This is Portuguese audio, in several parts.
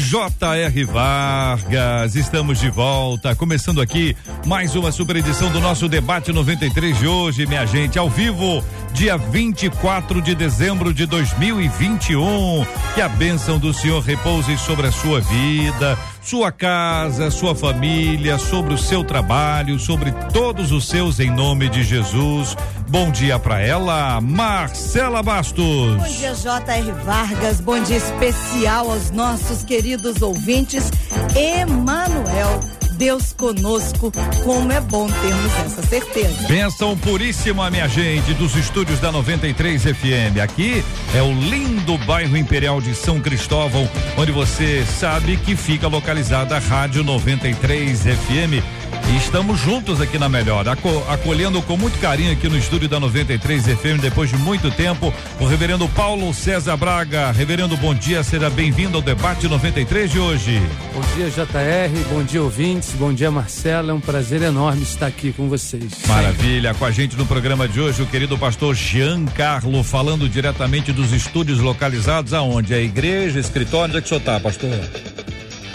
J.R. Vargas, estamos de volta, começando aqui mais uma super edição do nosso debate 93 de hoje, minha gente, ao vivo, dia 24 de dezembro de 2021. Que a bênção do Senhor repouse sobre a sua vida, sua casa, sua família, sobre o seu trabalho, sobre todos os seus em nome de Jesus. Bom dia para ela, Marcela Bastos. Bom dia, J.R. Vargas. Bom dia especial aos nossos queridos ouvintes. Emanuel. Deus conosco, como é bom termos essa certeza. Benção puríssima, minha gente, dos estúdios da 93 FM. Aqui é o lindo bairro Imperial de São Cristóvão, onde você sabe que fica localizada a Rádio 93 FM e estamos juntos aqui na Melhor, aco acolhendo com muito carinho aqui no estúdio da 93 FM, depois de muito tempo, o reverendo Paulo César Braga. Reverendo, bom dia, seja bem-vindo ao debate 93 de hoje. Bom dia, JR, bom dia, ouvintes, bom dia, Marcela. É um prazer enorme estar aqui com vocês. Maravilha, com a gente no programa de hoje, o querido pastor Jean Carlo, falando diretamente dos estúdios localizados aonde? A igreja, escritório, onde é que o senhor está, pastor?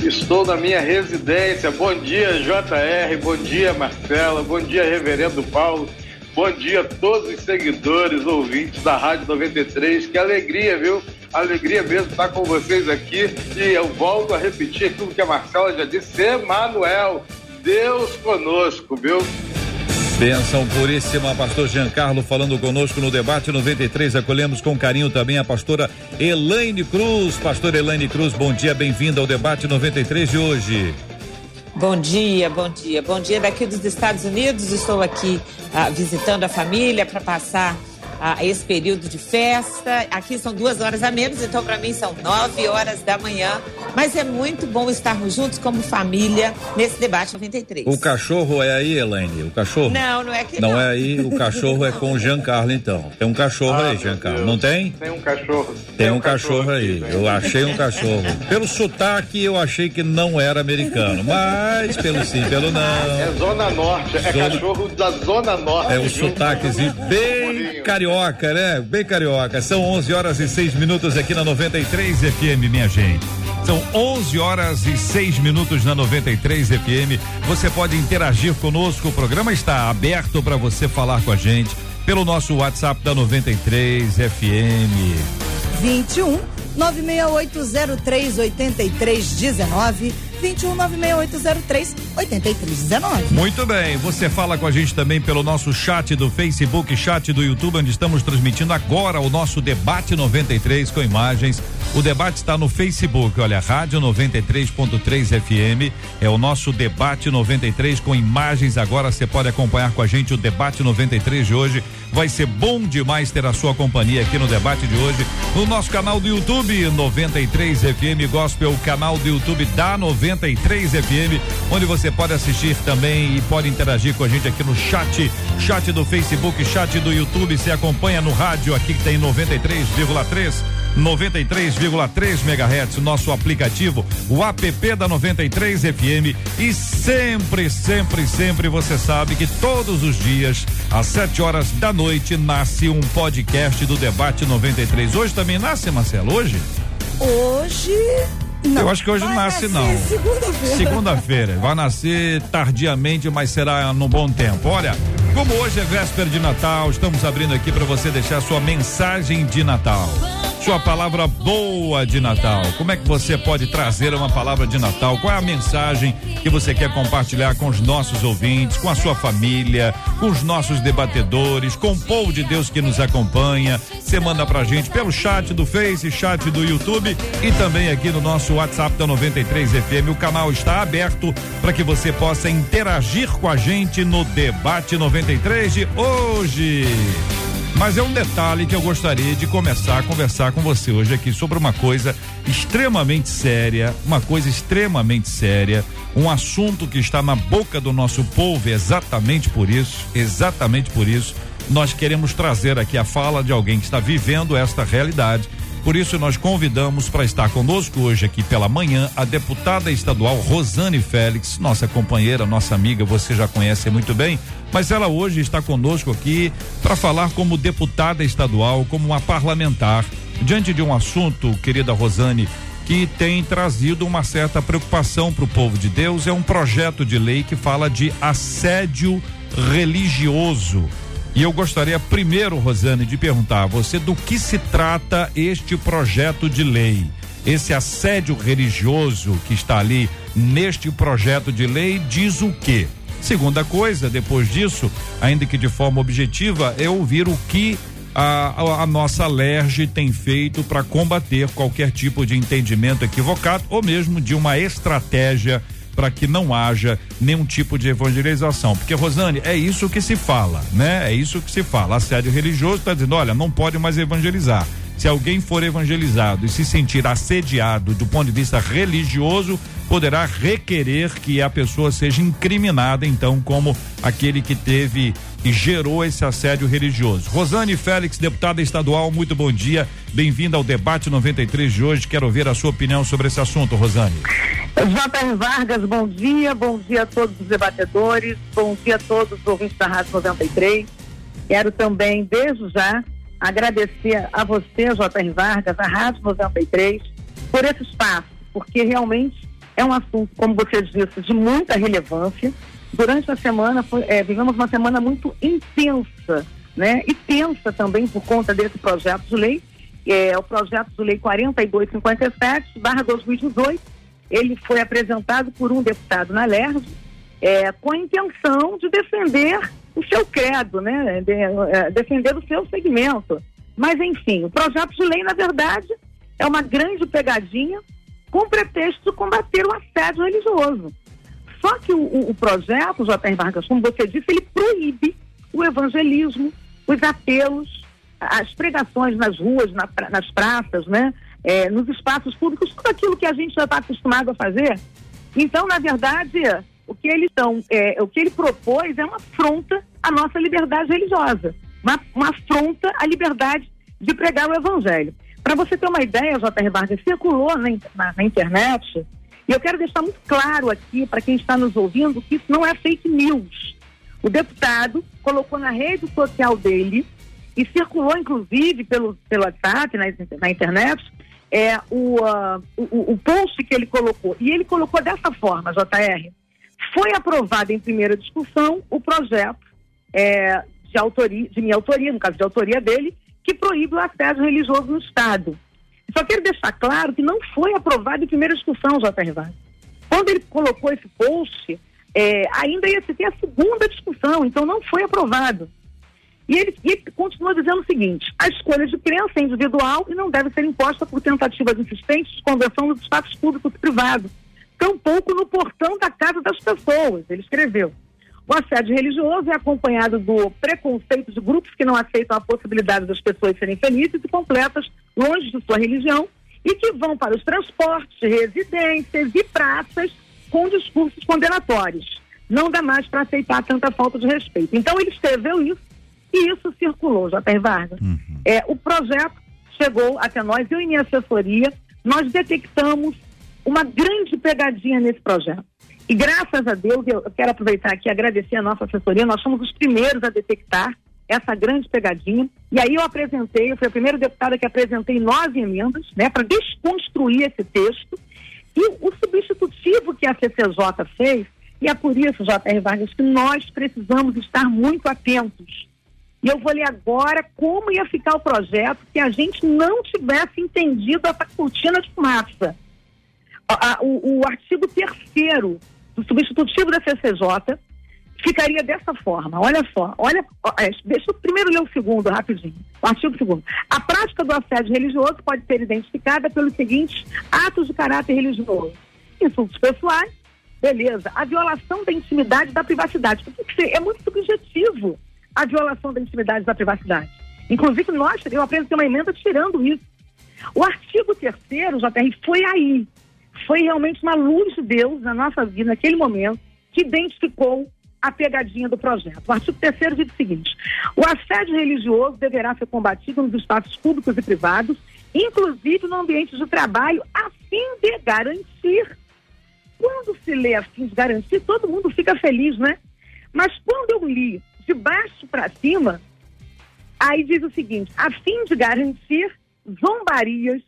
Estou na minha residência. Bom dia, JR. Bom dia, Marcela. Bom dia, Reverendo Paulo. Bom dia a todos os seguidores, ouvintes da Rádio 93. Que alegria, viu? Alegria mesmo estar com vocês aqui. E eu volto a repetir aquilo que a Marcela já disse: Emanuel, Deus conosco, viu? Benção puríssima, pastor Giancarlo falando conosco no debate 93. Acolhemos com carinho também a pastora Elaine Cruz. Pastora Elaine Cruz, bom dia, bem-vinda ao debate 93 de hoje. Bom dia, bom dia. Bom dia daqui dos Estados Unidos. Estou aqui ah, visitando a família para passar a esse período de festa. Aqui são duas horas a menos, então para mim são nove horas da manhã. Mas é muito bom estarmos juntos como família nesse debate 93. O cachorro é aí, Elaine? O cachorro? Não, não é que não. Não é aí, o cachorro é com o Giancarlo, então. Tem um cachorro ah, aí, Giancarlo. Não tem? Tem um cachorro. Tem, tem um, cachorro, cachorro aí. Aqui, eu achei um cachorro. Pelo sotaque, eu achei que não era americano. Mas pelo sim, pelo não. É Zona Norte, é Zona... cachorro da Zona Norte. É um sotaquezinho bem carioca carioca, né? Bem carioca. São 11 horas e 6 minutos aqui na 93 FM, minha gente. São 11 horas e 6 minutos na 93 FM. Você pode interagir conosco. O programa está aberto para você falar com a gente pelo nosso WhatsApp da 93 FM. 21 96803 8319 2196803 8319. Muito bem, você fala com a gente também pelo nosso chat do Facebook, chat do YouTube, onde estamos transmitindo agora o nosso debate 93 com imagens. O debate está no Facebook, olha, Rádio 93.3 FM, é o nosso debate 93 com imagens. Agora você pode acompanhar com a gente o debate 93 de hoje. Vai ser bom demais ter a sua companhia aqui no debate de hoje. No nosso canal do YouTube, 93 FM Gospel, canal do YouTube da 93 93 FM, onde você pode assistir também e pode interagir com a gente aqui no chat, chat do Facebook, chat do YouTube. Se acompanha no rádio aqui que tem 93,3. 93,3 MHz, nosso aplicativo, o app da 93 FM. E sempre, sempre, sempre você sabe que todos os dias, às 7 horas da noite, nasce um podcast do Debate 93. Hoje também nasce, Marcelo? Hoje? Hoje não, eu acho que hoje não nasce, não. Segunda-feira. Segunda-feira. Vai nascer tardiamente, mas será no bom tempo. Olha, como hoje é véspera de Natal, estamos abrindo aqui para você deixar sua mensagem de Natal sua palavra boa de Natal. Como é que você pode trazer uma palavra de Natal? Qual é a mensagem que você quer compartilhar com os nossos ouvintes, com a sua família, com os nossos debatedores, com o povo de Deus que nos acompanha? Você manda pra gente pelo chat do Face, chat do YouTube e também aqui no nosso WhatsApp da 93 FM. O canal está aberto para que você possa interagir com a gente no debate 93 de hoje. Mas é um detalhe que eu gostaria de começar a conversar com você hoje aqui sobre uma coisa extremamente séria, uma coisa extremamente séria, um assunto que está na boca do nosso povo exatamente por isso, exatamente por isso. Nós queremos trazer aqui a fala de alguém que está vivendo esta realidade por isso, nós convidamos para estar conosco hoje aqui pela manhã a deputada estadual Rosane Félix, nossa companheira, nossa amiga, você já conhece muito bem, mas ela hoje está conosco aqui para falar como deputada estadual, como uma parlamentar, diante de um assunto, querida Rosane, que tem trazido uma certa preocupação para o povo de Deus. É um projeto de lei que fala de assédio religioso. E eu gostaria primeiro, Rosane, de perguntar a você do que se trata este projeto de lei. Esse assédio religioso que está ali neste projeto de lei diz o quê? Segunda coisa, depois disso, ainda que de forma objetiva, é ouvir o que a, a, nossa LERJ tem feito para combater qualquer tipo de entendimento equivocado ou mesmo de uma estratégia para que não haja nenhum tipo de evangelização. Porque, Rosane, é isso que se fala, né? É isso que se fala. Assédio religioso está dizendo, olha, não pode mais evangelizar. Se alguém for evangelizado e se sentir assediado do ponto de vista religioso, poderá requerer que a pessoa seja incriminada, então, como aquele que teve e gerou esse assédio religioso. Rosane Félix, deputada estadual, muito bom dia. Bem-vinda ao debate 93 de hoje. Quero ouvir a sua opinião sobre esse assunto, Rosane. J.R. Vargas, bom dia. Bom dia a todos os debatedores. Bom dia a todos os ouvintes da Rádio 93. Quero também, desde já, agradecer a você, J.R. Vargas, a Rádio 93, por esse espaço, porque realmente é um assunto, como você disse, de muita relevância. Durante a semana, é, vivemos uma semana muito intensa, né? E tensa também por conta desse projeto de lei, é o projeto de lei 4257, barra 2018. Ele foi apresentado por um deputado na LERJ, é, com a intenção de defender o seu credo, né? De, é, defender o seu segmento. Mas, enfim, o projeto de lei, na verdade, é uma grande pegadinha com pretexto de combater o assédio religioso. Só que o, o, o projeto, J.R. Vargas, como você disse, ele proíbe o evangelismo, os apelos, as pregações nas ruas, na, nas praças, né? É, nos espaços públicos, tudo aquilo que a gente já está acostumado a fazer. Então, na verdade, o que ele, tão, é, o que ele propôs é uma afronta à nossa liberdade religiosa, uma, uma afronta à liberdade de pregar o evangelho. Para você ter uma ideia, J.R. Vargas, circulou na, na, na internet, e eu quero deixar muito claro aqui para quem está nos ouvindo que isso não é fake news. O deputado colocou na rede social dele e circulou, inclusive, pelo, pelo WhatsApp, na, na internet, é, o, uh, o, o post que ele colocou. E ele colocou dessa forma, JR. Foi aprovado em primeira discussão o projeto é, de, autoria, de minha autoria, no caso de autoria dele, que proíbe o assédio religioso no Estado. Só quero deixar claro que não foi aprovado em primeira discussão, J.R. Vargas. Quando ele colocou esse post, é, ainda ia se ter a segunda discussão, então não foi aprovado. E ele, e ele continua dizendo o seguinte: a escolha de crença é individual e não deve ser imposta por tentativas insistentes de conversão nos espaços públicos e privados tampouco no portão da casa das pessoas, ele escreveu. O assédio religioso é acompanhado do preconceito de grupos que não aceitam a possibilidade das pessoas serem felizes e completas longe de sua religião e que vão para os transportes, residências e praças com discursos condenatórios. Não dá mais para aceitar tanta falta de respeito. Então ele escreveu isso e isso circulou, J.R. Vargas. Uhum. É, o projeto chegou até nós, eu e minha assessoria, nós detectamos uma grande pegadinha nesse projeto. E graças a Deus, eu quero aproveitar aqui e agradecer a nossa assessoria, nós fomos os primeiros a detectar essa grande pegadinha. E aí eu apresentei, eu fui a primeira deputada que apresentei nove emendas, né, para desconstruir esse texto. E o substitutivo que a CCJ fez, e é por isso, J.R. Vargas, que nós precisamos estar muito atentos. E eu vou ler agora como ia ficar o projeto se a gente não tivesse entendido essa cortina de fumaça a, o, o artigo terceiro do substitutivo da CCJ ficaria dessa forma. Olha só, olha, é, deixa eu primeiro ler o segundo rapidinho. O artigo segundo. A prática do assédio religioso pode ser identificada pelos seguintes atos de caráter religioso: insultos pessoais, beleza. A violação da intimidade da privacidade. Porque é muito subjetivo a violação da intimidade da privacidade. Inclusive, nós, eu apresentei uma emenda tirando isso. O artigo terceiro, JR, foi aí. Foi realmente uma luz de Deus na nossa vida, naquele momento, que identificou a pegadinha do projeto. O artigo terceiro diz o seguinte: o assédio religioso deverá ser combatido nos espaços públicos e privados, inclusive no ambiente de trabalho, a fim de garantir. Quando se lê a fim de garantir, todo mundo fica feliz, né? Mas quando eu li de baixo para cima, aí diz o seguinte: a fim de garantir zombarias,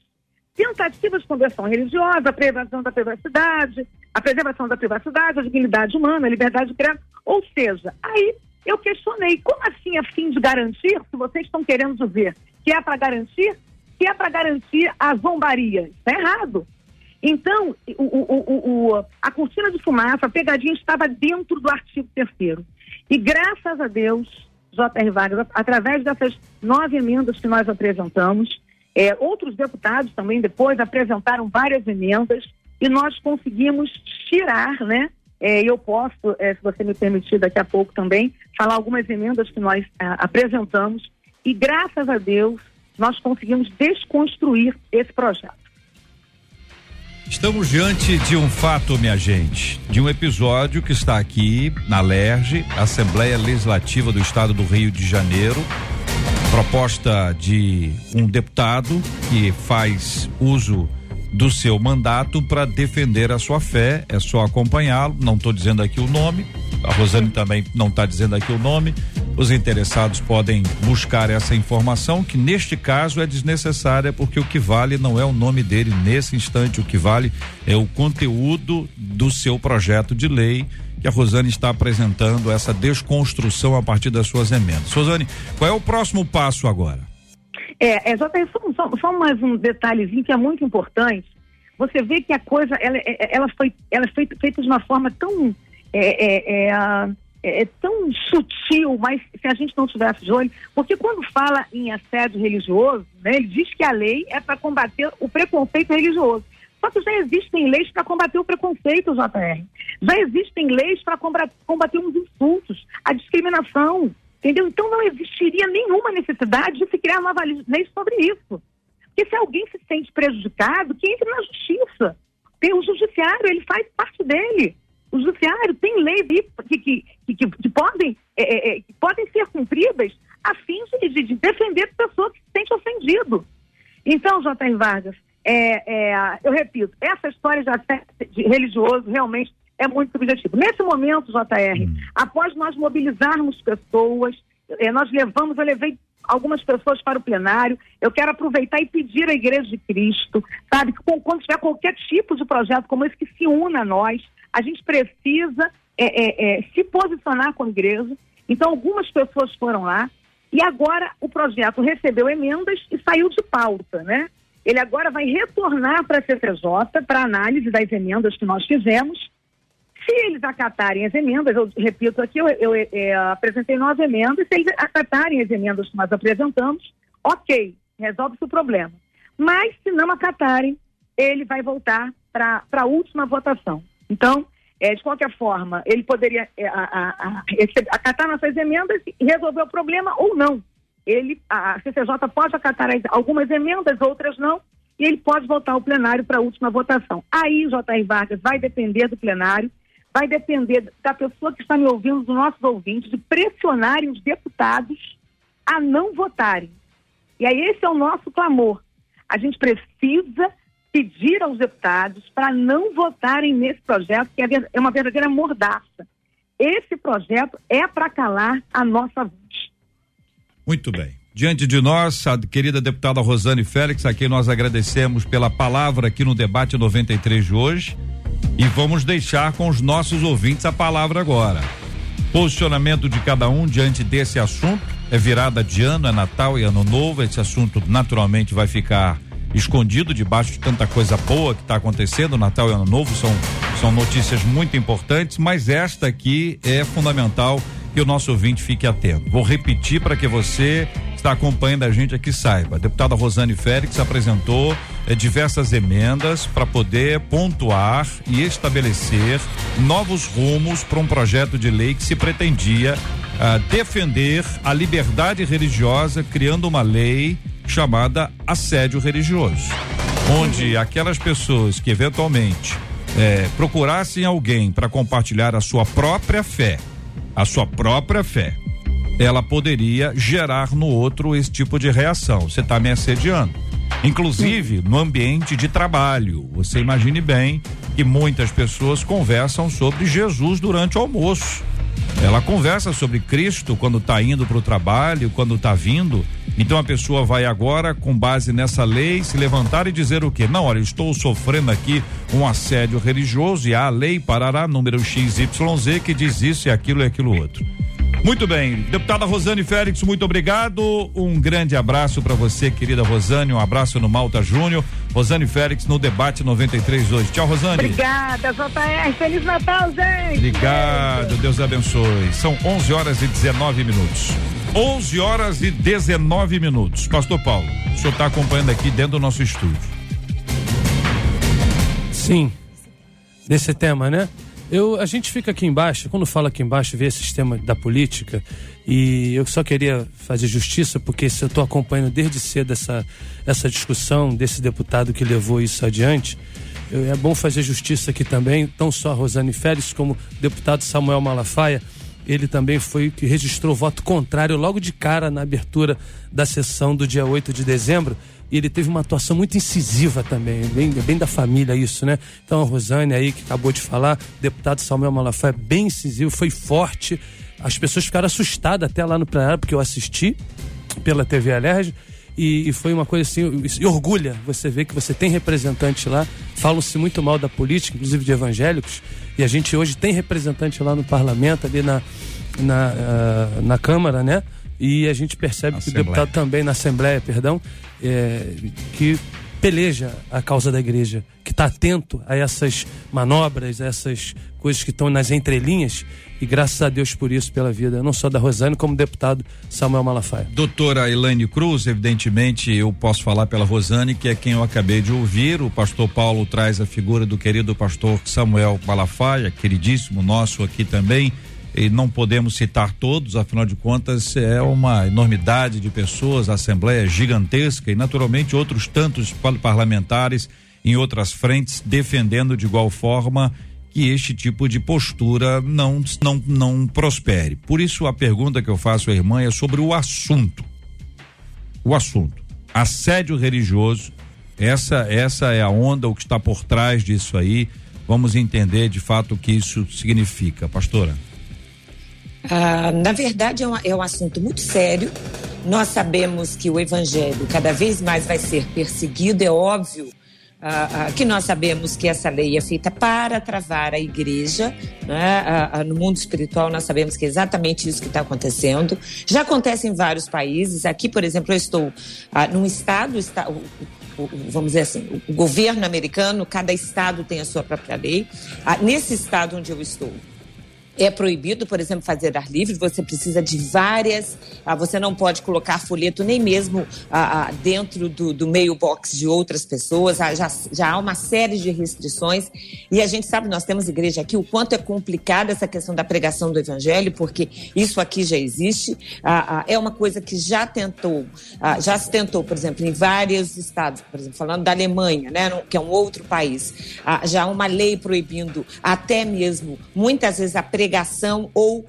tentativas de conversão religiosa, a preservação da privacidade, a preservação da privacidade, a dignidade humana, a liberdade de criação. Ou seja, aí eu questionei, como assim a fim de garantir, se vocês estão querendo dizer que é para garantir, que é para garantir a zombaria? Está errado. Então, o, o, o, a cortina de fumaça, a pegadinha estava dentro do artigo terceiro. E graças a Deus, J.R. Vargas, através dessas nove emendas que nós apresentamos, é, outros deputados também depois apresentaram várias emendas e nós conseguimos tirar, né? É, eu posso, é, se você me permitir, daqui a pouco também, falar algumas emendas que nós é, apresentamos e graças a Deus nós conseguimos desconstruir esse projeto. Estamos diante de um fato, minha gente, de um episódio que está aqui na LERJ, Assembleia Legislativa do Estado do Rio de Janeiro. Proposta de um deputado que faz uso do seu mandato para defender a sua fé, é só acompanhá-lo. Não estou dizendo aqui o nome, a Rosane também não está dizendo aqui o nome. Os interessados podem buscar essa informação, que neste caso é desnecessária, porque o que vale não é o nome dele nesse instante, o que vale é o conteúdo do seu projeto de lei que a Rosane está apresentando essa desconstrução a partir das suas emendas. Rosane, qual é o próximo passo agora? É, é só, só, só mais um detalhezinho que é muito importante. Você vê que a coisa ela, é, ela foi, ela foi feita de uma forma tão é, é, é, é, tão sutil, mas se a gente não tivesse de olho, porque quando fala em assédio religioso, né, ele diz que a lei é para combater o preconceito religioso. Só que já existem leis para combater o preconceito, JR. Já existem leis para combater os insultos, a discriminação, entendeu? Então não existiria nenhuma necessidade de se criar uma lei sobre isso. Porque se alguém se sente prejudicado, que entre na justiça. Tem o judiciário, ele faz parte dele. O judiciário tem leis que, que, que, que podem, é, é, é, que podem ser cumpridas a fim de, de, de defender a pessoa que se sente ofendido. Então, J.R. Vargas, é, é, eu repito, essa história de, religioso realmente é muito subjetivo. Nesse momento, JR, hum. após nós mobilizarmos pessoas, é, nós levamos, eu levei algumas pessoas para o plenário. Eu quero aproveitar e pedir à Igreja de Cristo, sabe, que quando tiver qualquer tipo de projeto como esse, que se una a nós. A gente precisa é, é, é, se posicionar com a igreja. Então, algumas pessoas foram lá e agora o projeto recebeu emendas e saiu de pauta, né? Ele agora vai retornar para a CCJ para análise das emendas que nós fizemos. Se eles acatarem as emendas, eu repito aqui, eu, eu, é, apresentei nove emendas, se eles acatarem as emendas que nós apresentamos, ok, resolve-se o problema. Mas se não acatarem, ele vai voltar para a última votação. Então, é, de qualquer forma, ele poderia é, a, a, a, acatar nossas emendas e resolver o problema ou não. Ele, a CCJ pode acatar algumas emendas, outras não, e ele pode voltar ao plenário para a última votação. Aí, J.R. Vargas, vai depender do plenário, vai depender da pessoa que está me ouvindo, dos nossos ouvintes, de pressionarem os deputados a não votarem. E aí, esse é o nosso clamor. A gente precisa pedir aos deputados para não votarem nesse projeto, que é, é uma verdadeira mordaça. Esse projeto é para calar a nossa voz. Muito bem. Diante de nós, a querida deputada Rosane Félix, a quem nós agradecemos pela palavra aqui no debate 93 de hoje. E vamos deixar com os nossos ouvintes a palavra agora. Posicionamento de cada um diante desse assunto. É virada de ano, é Natal e Ano Novo. Esse assunto naturalmente vai ficar escondido debaixo de tanta coisa boa que está acontecendo. Natal e Ano Novo são, são notícias muito importantes, mas esta aqui é fundamental que o nosso ouvinte fique atento. Vou repetir para que você está acompanhando a gente aqui saiba. A deputada Rosane Félix apresentou eh, diversas emendas para poder pontuar e estabelecer novos rumos para um projeto de lei que se pretendia ah, defender a liberdade religiosa, criando uma lei chamada assédio religioso, onde aquelas pessoas que eventualmente eh, procurassem alguém para compartilhar a sua própria fé, a sua própria fé, ela poderia gerar no outro esse tipo de reação. Você está me assediando. Inclusive no ambiente de trabalho. Você imagine bem que muitas pessoas conversam sobre Jesus durante o almoço. Ela conversa sobre Cristo quando está indo para o trabalho, quando está vindo. Então a pessoa vai agora, com base nessa lei, se levantar e dizer o quê? Não, olha, estou sofrendo aqui um assédio religioso e a lei parará número XYZ que diz isso e aquilo e aquilo outro. Muito bem, deputada Rosane Félix, muito obrigado. Um grande abraço para você, querida Rosane. Um abraço no Malta Júnior. Rosane Félix no debate 93 hoje. Tchau, Rosane. Obrigada, JR. Feliz Natal, gente. Obrigado, Deus abençoe. São 11 horas e 19 minutos. 11 horas e 19 minutos. Pastor Paulo, o senhor está acompanhando aqui dentro do nosso estúdio. Sim, desse tema, né? Eu, a gente fica aqui embaixo, quando fala aqui embaixo, vê esse sistema da política, e eu só queria fazer justiça, porque eu estou acompanhando desde cedo essa, essa discussão desse deputado que levou isso adiante, eu, é bom fazer justiça aqui também, não só a Rosane Félix, como o deputado Samuel Malafaia, ele também foi que registrou voto contrário logo de cara na abertura da sessão do dia 8 de dezembro, e ele teve uma atuação muito incisiva também, bem, bem da família isso, né? Então a Rosane aí que acabou de falar, deputado Samuel Malafaia, bem incisivo, foi forte. As pessoas ficaram assustadas até lá no plenário, porque eu assisti pela TV Alerj. E, e, foi uma coisa assim, e orgulha você ver que você tem representante lá, falam-se muito mal da política, inclusive de evangélicos, e a gente hoje tem representante lá no parlamento, ali na, na, uh, na Câmara, né? E a gente percebe que o deputado também, na Assembleia, perdão, é, que peleja a causa da igreja, que está atento a essas manobras, a essas coisas que estão nas entrelinhas. E graças a Deus por isso, pela vida, não só da Rosane, como deputado Samuel Malafaia. Doutora Elaine Cruz, evidentemente eu posso falar pela Rosane, que é quem eu acabei de ouvir. O pastor Paulo traz a figura do querido pastor Samuel Malafaia, queridíssimo nosso aqui também e não podemos citar todos, afinal de contas é uma enormidade de pessoas, a Assembleia é gigantesca e naturalmente outros tantos parlamentares em outras frentes defendendo de igual forma que este tipo de postura não não não prospere. Por isso a pergunta que eu faço à irmã é sobre o assunto. O assunto. Assédio religioso. Essa essa é a onda o que está por trás disso aí. Vamos entender de fato o que isso significa, pastora. Ah, na verdade, é um, é um assunto muito sério. Nós sabemos que o evangelho cada vez mais vai ser perseguido, é óbvio. Ah, ah, que nós sabemos que essa lei é feita para travar a igreja, né? Ah, no mundo espiritual nós sabemos que é exatamente isso que está acontecendo. Já acontece em vários países. Aqui, por exemplo, eu estou num estado, está, vamos dizer assim, o governo americano, cada estado tem a sua própria lei. nesse estado onde eu estou, é proibido, por exemplo, fazer ar livre, você precisa de várias, ah, você não pode colocar folheto nem mesmo ah, ah, dentro do, do mailbox de outras pessoas, ah, já, já há uma série de restrições. E a gente sabe, nós temos igreja aqui, o quanto é complicada essa questão da pregação do evangelho, porque isso aqui já existe, ah, ah, é uma coisa que já tentou, já se tentou, por exemplo, em vários estados, por exemplo, falando da Alemanha, né, que é um outro país, já há uma lei proibindo até mesmo, muitas vezes, a pregação pregação ou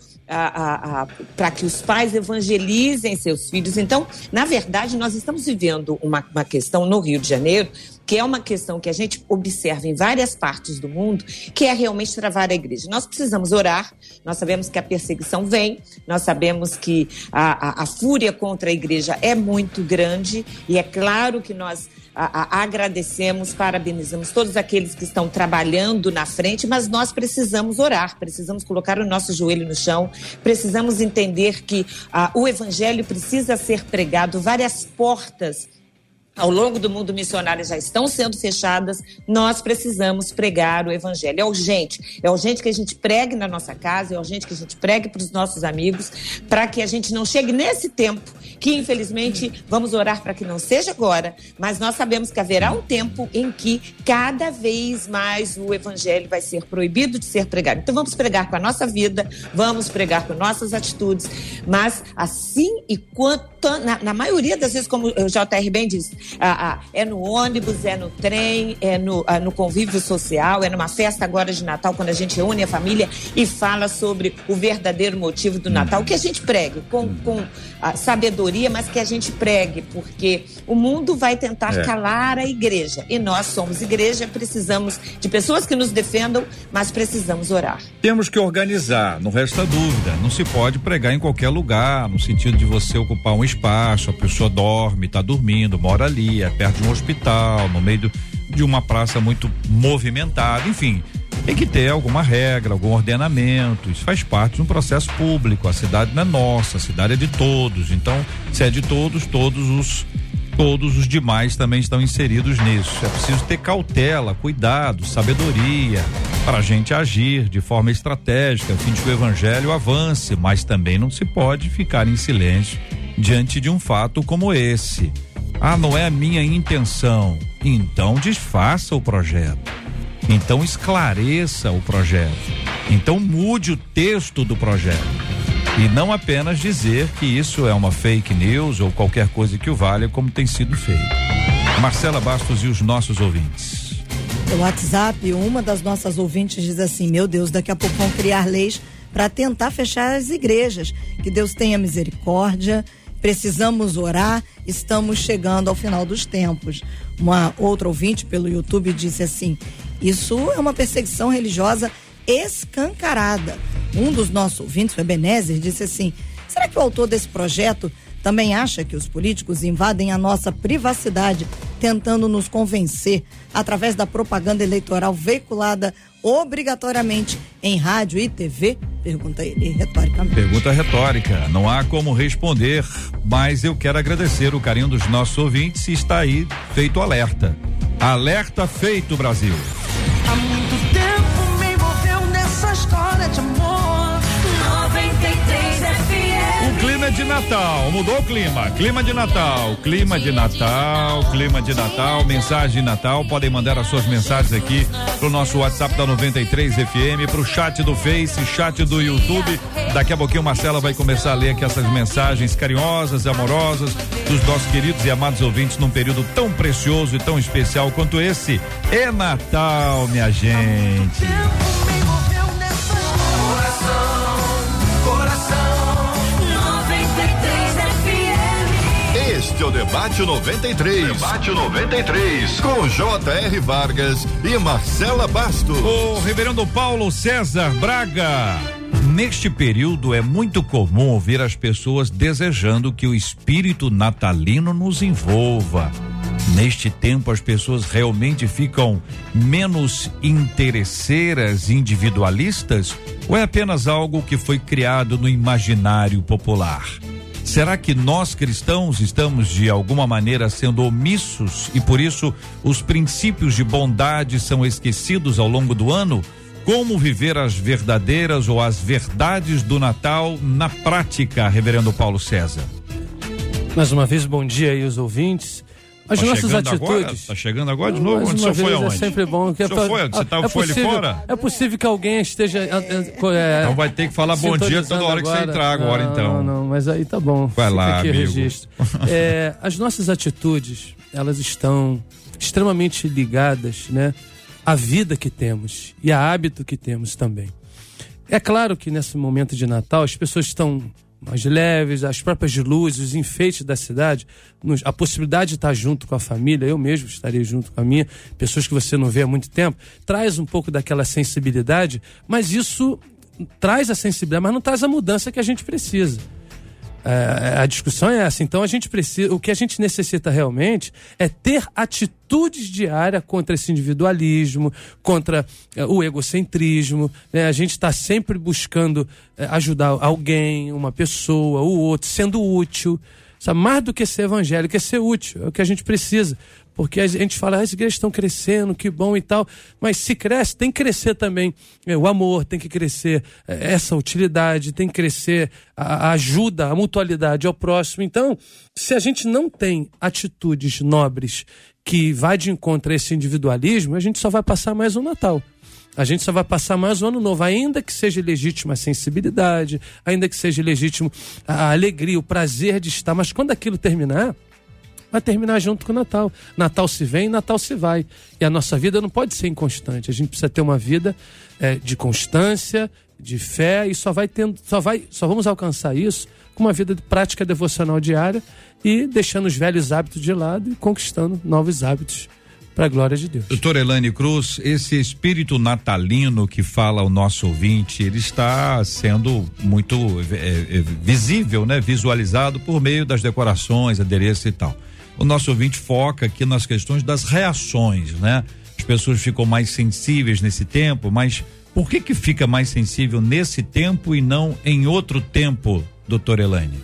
para que os pais evangelizem seus filhos. Então, na verdade, nós estamos vivendo uma, uma questão no Rio de Janeiro que é uma questão que a gente observa em várias partes do mundo, que é realmente travar a igreja. Nós precisamos orar, nós sabemos que a perseguição vem, nós sabemos que a, a, a fúria contra a igreja é muito grande, e é claro que nós a, a, agradecemos, parabenizamos todos aqueles que estão trabalhando na frente, mas nós precisamos orar, precisamos colocar o nosso joelho no chão, precisamos entender que o evangelho precisa ser pregado, várias portas ao longo do mundo missionário já estão sendo fechadas, nós precisamos pregar o evangelho. É urgente. É urgente que a gente pregue na nossa casa, é urgente que a gente pregue para os nossos amigos, para que a gente não chegue nesse tempo que infelizmente vamos orar para que não seja agora, mas nós sabemos que haverá um tempo em que cada vez mais o evangelho vai ser proibido de ser pregado. Então vamos pregar com a nossa vida, vamos pregar com nossas atitudes, mas assim e quanto na, na maioria das vezes, como o JR bem disse, ah, ah, é no ônibus, é no trem, é no, ah, no convívio social, é numa festa agora de Natal, quando a gente reúne a família e fala sobre o verdadeiro motivo do Natal, que a gente pregue com, com sabedoria, mas que a gente pregue, porque o mundo vai tentar é. calar a igreja. E nós somos igreja, precisamos de pessoas que nos defendam, mas precisamos orar. Temos que organizar, não resta dúvida. Não se pode pregar em qualquer lugar, no sentido de você ocupar um espaço, a pessoa dorme, está dormindo, mora ali, perto de um hospital, no meio de uma praça muito movimentada, enfim tem que ter alguma regra, algum ordenamento. Isso faz parte de um processo público. A cidade não é nossa, a cidade é de todos. Então, se é de todos, todos os todos os demais também estão inseridos nisso. É preciso ter cautela, cuidado, sabedoria para a gente agir de forma estratégica, a fim de que o evangelho avance, mas também não se pode ficar em silêncio diante de um fato como esse. Ah, não é a minha intenção. Então desfaça o projeto. Então esclareça o projeto. Então mude o texto do projeto. E não apenas dizer que isso é uma fake news ou qualquer coisa que o valha, como tem sido feito. Marcela Bastos e os nossos ouvintes. O WhatsApp, uma das nossas ouvintes diz assim: Meu Deus, daqui a pouco vão criar leis para tentar fechar as igrejas. Que Deus tenha misericórdia. Precisamos orar, estamos chegando ao final dos tempos. Uma outra ouvinte pelo YouTube disse assim: isso é uma perseguição religiosa escancarada. Um dos nossos ouvintes, o Ebenezer, disse assim: será que o autor desse projeto também acha que os políticos invadem a nossa privacidade, tentando nos convencer através da propaganda eleitoral veiculada obrigatoriamente em rádio e TV? Pergunta ele retoricamente. Pergunta retórica. Não há como responder, mas eu quero agradecer o carinho dos nossos ouvintes e está aí feito alerta. Alerta feito, Brasil. Clima de Natal, mudou o clima. Clima de Natal, clima de Natal, clima de Natal, mensagem de Natal. Podem mandar as suas mensagens aqui pro nosso WhatsApp da 93 FM, pro chat do Face, chat do YouTube. Daqui a pouquinho Marcela vai começar a ler aqui essas mensagens carinhosas e amorosas dos nossos queridos e amados ouvintes num período tão precioso e tão especial quanto esse. É Natal, minha gente. Debate 93. Debate 93. Com J.R. Vargas e Marcela Bastos. O reverendo Paulo César Braga. Neste período é muito comum ouvir as pessoas desejando que o espírito natalino nos envolva. Neste tempo, as pessoas realmente ficam menos interesseiras, individualistas, ou é apenas algo que foi criado no imaginário popular? Será que nós cristãos estamos de alguma maneira sendo omissos e por isso os princípios de bondade são esquecidos ao longo do ano? Como viver as verdadeiras ou as verdades do Natal na prática, Reverendo Paulo César? Mais uma vez, bom dia aí os ouvintes. As tá nossas atitudes. Está chegando agora de novo? Onde você foi é aonde? É sempre bom. Que é foi? Você tá, é foi possível, ali fora? É possível que alguém esteja. É, é, então vai ter que falar bom dia toda hora agora. que você entrar agora, não, então. Não, não, mas aí tá bom. Vai Fica lá, aqui amigo. registro. é, as nossas atitudes, elas estão extremamente ligadas, né? a vida que temos e a hábito que temos também. É claro que nesse momento de Natal as pessoas estão mais leves, as próprias luzes, os enfeites da cidade, a possibilidade de estar junto com a família, eu mesmo estaria junto com a minha, pessoas que você não vê há muito tempo, traz um pouco daquela sensibilidade, mas isso traz a sensibilidade, mas não traz a mudança que a gente precisa. É, a discussão é essa. Então a gente precisa, o que a gente necessita realmente é ter atitudes diárias contra esse individualismo, contra é, o egocentrismo. Né? A gente está sempre buscando é, ajudar alguém, uma pessoa, o outro, sendo útil. Sabe, mais do que ser evangélico, é ser útil, é o que a gente precisa. Porque a gente fala, ah, as igrejas estão crescendo, que bom e tal. Mas se cresce, tem que crescer também é, o amor, tem que crescer é, essa utilidade, tem que crescer a, ajuda, a mutualidade ao próximo. Então, se a gente não tem atitudes nobres que vai de encontro a esse individualismo, a gente só vai passar mais um Natal. A gente só vai passar mais um ano novo, ainda que seja legítima a sensibilidade, ainda que seja legítimo a alegria, o prazer de estar, mas quando aquilo terminar, vai terminar junto com o Natal. Natal se vem, Natal se vai. E a nossa vida não pode ser inconstante. A gente precisa ter uma vida é, de constância, de fé, e só vai tendo, só vai, só vamos alcançar isso com uma vida de prática devocional diária e deixando os velhos hábitos de lado e conquistando novos hábitos para a glória de Deus. Doutor Elane Cruz, esse espírito natalino que fala o nosso ouvinte, ele está sendo muito é, é, visível, né? Visualizado por meio das decorações, adereços e tal. O nosso ouvinte foca aqui nas questões das reações, né? As pessoas ficam mais sensíveis nesse tempo, mas por que que fica mais sensível nesse tempo e não em outro tempo, doutor Elane?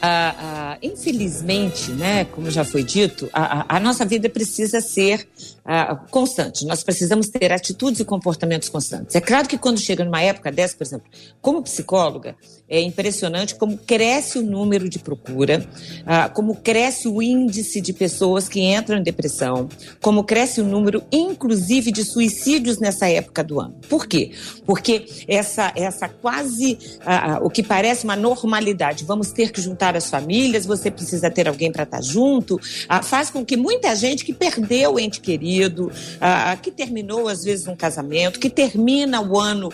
Ah, ah, infelizmente, né, como já foi dito, a, a nossa vida precisa ser ah, constante. Nós precisamos ter atitudes e comportamentos constantes. É claro que quando chega numa época dessa, por exemplo, como psicóloga, é impressionante como cresce o número de procura, ah, como cresce o índice de pessoas que entram em depressão, como cresce o número, inclusive, de suicídios nessa época do ano. Por quê? Porque essa, essa quase ah, ah o que parece uma normalidade, vamos ter que juntar as famílias, você precisa ter alguém para estar junto, ah, faz com que muita gente que perdeu o ente querido, ah, que terminou às vezes um casamento, que termina o ano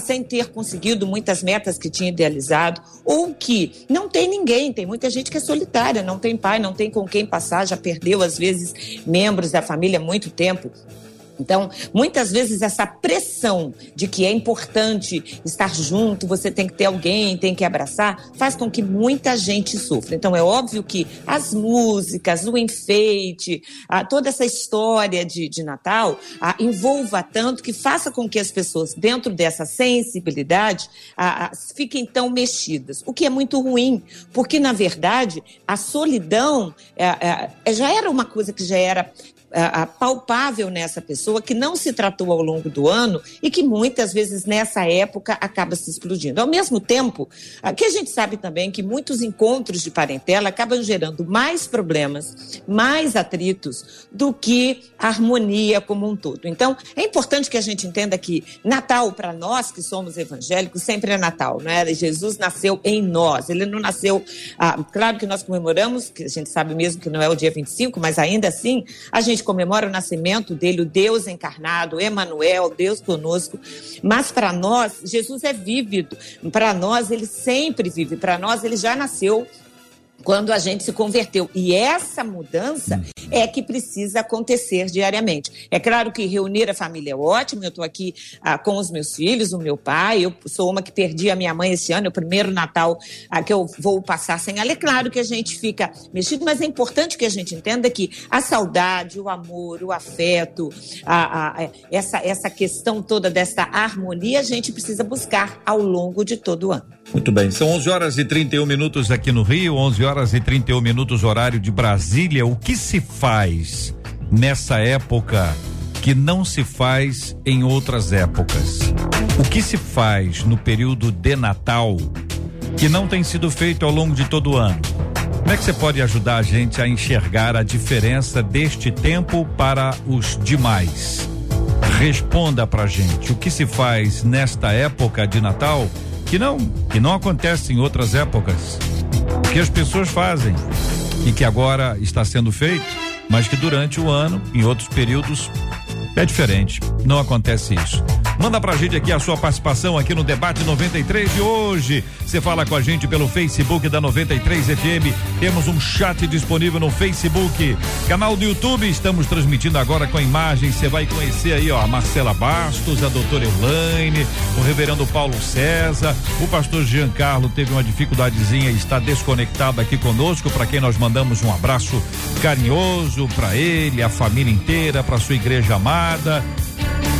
sem ter conseguido muitas metas que tinha idealizado, ou que não tem ninguém, tem muita gente que é solitária, não tem pai, não tem com quem passar, já perdeu às vezes membros da família há muito tempo. Então, muitas vezes essa pressão de que é importante estar junto, você tem que ter alguém, tem que abraçar, faz com que muita gente sofra. Então, é óbvio que as músicas, o enfeite, toda essa história de, de Natal envolva tanto que faça com que as pessoas, dentro dessa sensibilidade, fiquem tão mexidas. O que é muito ruim, porque, na verdade, a solidão é, é, já era uma coisa que já era palpável nessa pessoa que não se tratou ao longo do ano e que muitas vezes nessa época acaba se explodindo. Ao mesmo tempo, que a gente sabe também que muitos encontros de parentela acabam gerando mais problemas, mais atritos do que harmonia como um todo. Então, é importante que a gente entenda que Natal para nós que somos evangélicos sempre é Natal, não é? Jesus nasceu em nós. Ele não nasceu, ah, claro que nós comemoramos, que a gente sabe mesmo que não é o dia 25, mas ainda assim, a gente gente comemora o nascimento dele, o Deus encarnado, Emanuel, Deus conosco. Mas para nós, Jesus é vívido. Para nós, ele sempre vive. Para nós, ele já nasceu quando a gente se converteu. E essa mudança é que precisa acontecer diariamente. É claro que reunir a família é ótimo, eu estou aqui ah, com os meus filhos, o meu pai, eu sou uma que perdi a minha mãe esse ano, é o primeiro Natal ah, que eu vou passar sem ela. É claro que a gente fica mexido, mas é importante que a gente entenda que a saudade, o amor, o afeto, a, a, essa, essa questão toda dessa harmonia, a gente precisa buscar ao longo de todo o ano. Muito bem, são 11 horas e 31 minutos aqui no Rio, 11 horas e 31 minutos horário de Brasília. O que se faz nessa época que não se faz em outras épocas? O que se faz no período de Natal que não tem sido feito ao longo de todo o ano? Como é que você pode ajudar a gente a enxergar a diferença deste tempo para os demais? Responda pra gente. O que se faz nesta época de Natal que não, que não acontece em outras épocas. Que as pessoas fazem e que agora está sendo feito, mas que durante o ano, em outros períodos, é diferente. Não acontece isso. Manda pra gente aqui a sua participação aqui no debate 93 de hoje. Você fala com a gente pelo Facebook da 93 FM. Temos um chat disponível no Facebook, canal do YouTube. Estamos transmitindo agora com imagens. Você vai conhecer aí, ó, a Marcela Bastos, a doutora Elaine, o reverendo Paulo César, o pastor Giancarlo teve uma dificuldadezinha e está desconectado aqui conosco, para quem nós mandamos um abraço carinhoso para ele, a família inteira, para sua igreja amada.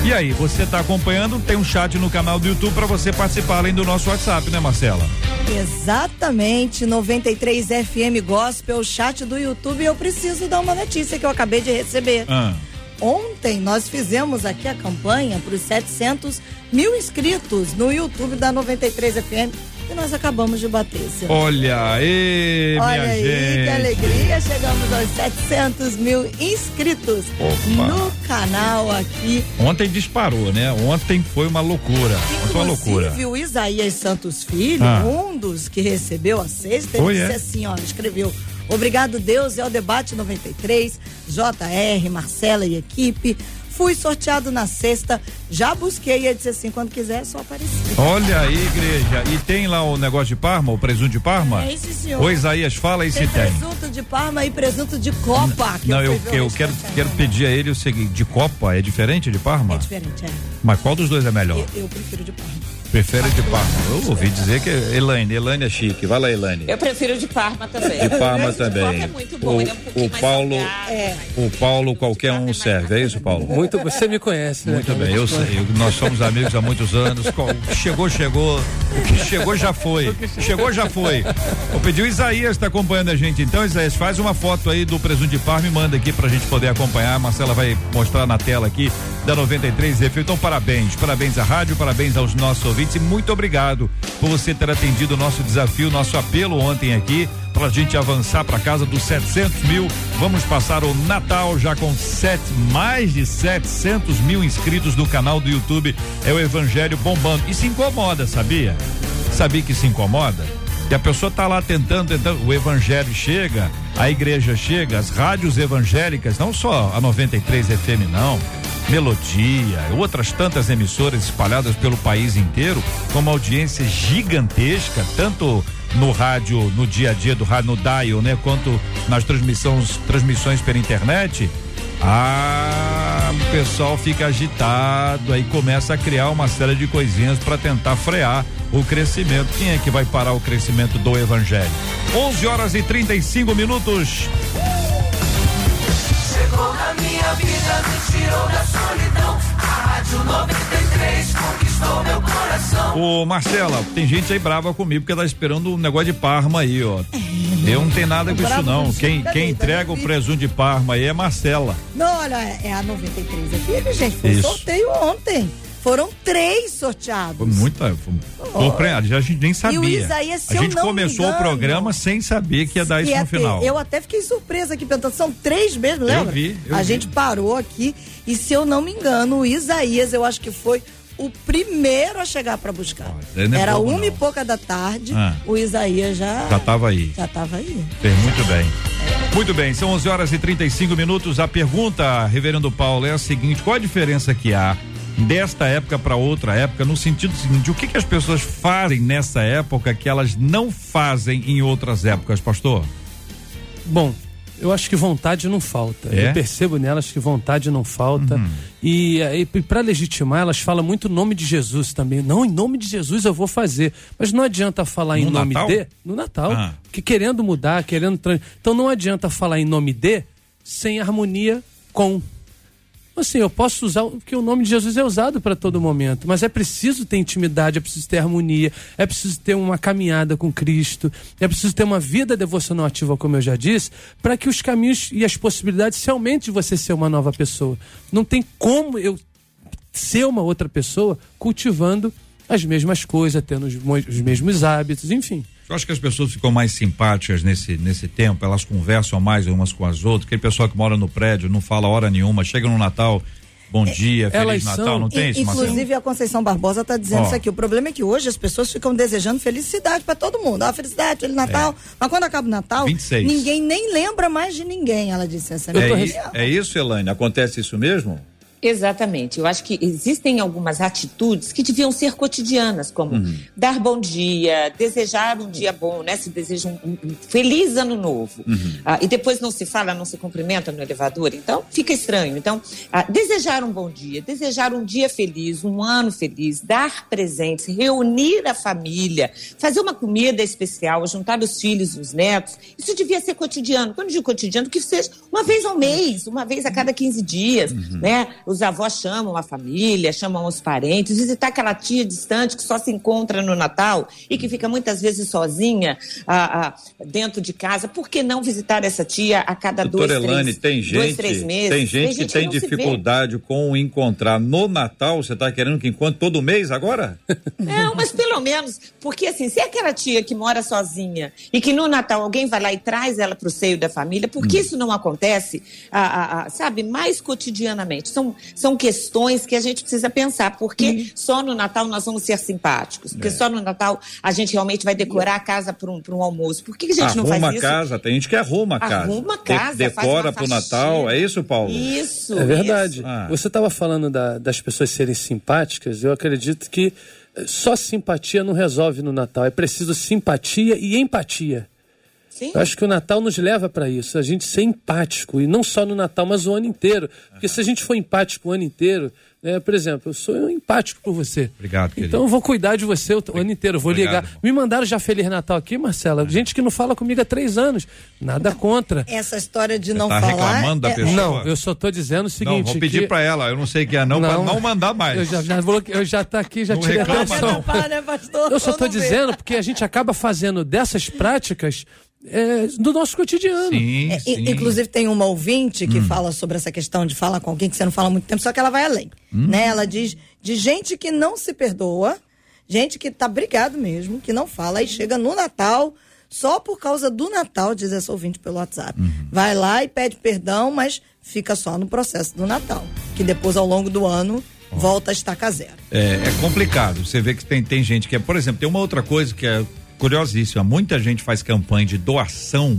E aí, você está acompanhando? Tem um chat no canal do YouTube para você participar além do nosso WhatsApp, né, Marcela? Exatamente, 93 FM Gospel, chat do YouTube. Eu preciso dar uma notícia que eu acabei de receber. Ah. Ontem nós fizemos aqui a campanha para os 700 mil inscritos no YouTube da 93 FM e nós acabamos de bater. Seu. Olha aí, Olha minha aí, gente. que alegria! Chegamos aos 700 mil inscritos Opa. no canal aqui. Ontem disparou, né? Ontem foi uma loucura. Foi uma loucura. Inclusive, o Isaías Santos Filho, Ah. um dos que recebeu a sexta, ele Foi, disse é? assim, ó, escreveu, obrigado Deus, é o debate 93, JR, Marcela e equipe, fui sorteado na sexta, já busquei, e ele disse assim, quando quiser é só aparecer. Olha aí, igreja. E tem lá o negócio de Parma, o presunto de Parma? É isso, senhor. Ô, Isaías, fala aí se Tem tem. presunto de Parma e presunto de Copa. que Não, eu, o eu quero, quero pedir a ele o seguinte: de Copa é diferente de Parma? É diferente, é. Mas qual dos dois é melhor? Eu, eu prefiro de Parma. Prefere de Parma. Eu ouvi dizer que Elaine, Elaine é chique. Vai lá, Elaine. Eu prefiro de Parma também. De Parma de também. É muito bom, O- ele é um pouquinho o mais Paulo- salgado, É. O Paulo, qualquer um serve, é isso, Paulo? Muito, você me conhece, né? Muito bem, eu sei. eu- nós somos amigos há muitos anos. Chegou, chegou. O que chegou já foi. Chegou já foi. Vou pedir o Isaías está acompanhando a gente. Então, Isaías, faz uma foto aí do presunto de Parma e manda aqui pra gente poder acompanhar. A Marcela vai mostrar na tela aqui da 93 FM. Então, parabéns. Parabéns à rádio, parabéns aos nossos ouvintes e muito obrigado por você ter atendido o nosso desafio, nosso apelo ontem aqui pra gente avançar para casa dos 700 mil. Vamos passar o Natal já com sete, mais de 700 mil inscritos no canal do YouTube. É o Evangelho bombando. E se incomoda, sabia? Sabia que se incomoda? Que a pessoa tá lá tentando, tentando, o evangelho chega, a igreja chega, as rádios evangélicas, não só a 93 FM não, Melodia, outras tantas emissoras espalhadas pelo país inteiro, com uma audiência gigantesca, tanto no rádio, no dia a dia do rádio, no dial, né, quanto nas transmissões, transmissões pela internet. Ah, o pessoal fica agitado, aí começa a criar uma série de coisinhas para tentar frear o crescimento. Quem é que vai parar o crescimento do evangelho? 11 horas e 35 minutos. Chegou na minha vida, me tirou da solidão. A Rádio 93 conquistou meu coração. Ô Marcela, tem gente aí brava comigo porque tá esperando um negócio de Parma aí, ó. Eu não tenho nada com isso não. Quem, quem entrega o presunto de Parma aí é Marcela. Não, olha, é a 93 aqui, gente, foi Isso. sorteio ontem. Foram três sorteados. Foi muita. Foi, a gente nem sabia. E o Isaías, se a eu gente começou o engano, programa sem saber que ia dar isso no ter. final. Eu até fiquei surpresa aqui, pensando, são três mesmo, lembra? vi, eu a vi. gente parou aqui e se eu não me engano, o Isaías, eu acho que foi o primeiro a chegar para buscar. é Era uma não. e pouca da tarde, Ah. o Isaías já Já tava aí. já tava aí. Fez muito bem. Muito bem, são 11 horas e 35 minutos. A pergunta, Reverendo Paulo, é a seguinte: qual a diferença que há desta época para outra época, no sentido seguinte, o que, que as pessoas fazem nessa época que elas não fazem em outras épocas, pastor? Bom, eu acho que vontade não falta. É? Eu percebo nelas que vontade não falta. Uhum. E, eh, e para legitimar, elas falam muito o nome de Jesus também. Não, em nome de Jesus eu vou fazer. Mas não adianta falar em No nome Natal? de. No Natal. Ah. Que querendo mudar, querendo. Então não adianta falar em nome de sem harmonia com. Assim, eu posso usar, porque o nome de Jesus é usado para todo momento, mas é preciso ter intimidade, é preciso ter harmonia, é preciso ter uma caminhada com Cristo, é preciso ter uma vida devocional ativa, como eu já disse, para que os caminhos e as possibilidades se aumentem de você ser uma nova pessoa. Não tem como eu ser uma outra pessoa cultivando as mesmas coisas, tendo os mesmos hábitos, enfim. Eu acho que as pessoas ficam mais simpáticas nesse, nesse tempo, elas conversam mais umas com as outras. Aquele pessoal que mora no prédio não fala hora nenhuma, chega no Natal, bom dia, elas Feliz Natal, são- não tem isso, Marcelo? Inclusive a Conceição Barbosa está dizendo Ó. isso aqui. O problema é que hoje as pessoas ficam desejando felicidade para todo mundo. Ah, felicidade, Feliz Natal. Mas quando acaba o Natal, 26. ninguém nem lembra mais de ninguém. Ela disse essa É, opinião. é isso, Elaine? Acontece isso mesmo? Exatamente. Eu acho que existem algumas atitudes que deviam ser cotidianas, como dar bom dia, desejar um dia bom, né? Se deseja um, um- feliz ano novo. Ah, e depois não se fala, não se cumprimenta no elevador, então fica estranho. Então, ah, desejar um bom dia, desejar um dia feliz, um ano feliz, dar presentes, reunir a família, fazer uma comida especial, juntar os filhos e os netos, isso devia ser cotidiano. Quando eu digo cotidiano, que seja uma vez ao mês, uma vez a cada 15 dias, né? Os avós chamam a família, chamam os parentes, visitar aquela tia distante que só se encontra no Natal e que fica muitas vezes sozinha ah, ah, dentro de casa. Por que não visitar essa tia a cada Doutora dois, Elane, três, tem dois, gente, três meses? tem gente que tem não se vê. dificuldade com encontrar no Natal. Você está querendo que encontre todo mês agora? Não, mas pelo menos, porque assim, se é aquela tia que mora sozinha e que no Natal alguém vai lá e traz ela para o seio da família, por Hum. que isso não acontece, ah, ah, ah, sabe, mais cotidianamente? São, são questões que a gente precisa pensar, porque só no Natal nós vamos ser simpáticos, porque só no Natal a gente realmente vai decorar a casa para um, um almoço. Por que, que a gente não arruma faz a isso? casa, tem gente que arruma a casa. Arruma a De- casa, faz decora pro faxina. Natal, é isso, Paulo? Isso. É verdade. isso. Ah. Você estava falando da- das pessoas serem simpáticas. Eu acredito que só simpatia não resolve no Natal. É preciso simpatia e empatia. Sim. Eu acho que o Natal nos leva para isso, a gente ser empático, e não só no Natal, mas o ano inteiro. Porque se a gente for empático o ano inteiro, né, por exemplo, eu sou empático por você. Obrigado, querido. Então eu vou cuidar de você o, ano inteiro, eu vou Obrigado, ligar. Me mandaram já Feliz Natal aqui, Marcela. Gente que não fala comigo há três anos. Nada contra. Essa história de não tá falar. reclamando da é- pessoa? Não, eu só tô dizendo o seguinte. não, vou pedir que- pra ela, eu não sei que é não, pra não mandar mais. Eu já, já, eu já tá aqui, já Não tirei reclama, atenção. não. Para, né, pastor? Eu só tô dizendo porque a gente acaba fazendo dessas práticas é, do nosso cotidiano. Sim, É, sim. Inclusive tem uma ouvinte que fala sobre essa questão de falar com alguém que você não fala há muito tempo, só que ela vai além. Né? Ela diz de gente que não se perdoa, gente que tá brigado mesmo, que não fala, e chega no Natal, só por causa do Natal, diz essa ouvinte pelo WhatsApp. Vai lá e pede perdão, mas fica só no processo do Natal. Que depois, ao longo do ano, volta a estaca zero. É, é complicado. Você vê que tem, tem gente que é, por exemplo, tem uma outra coisa que é curiosíssima. Muita gente faz campanha de doação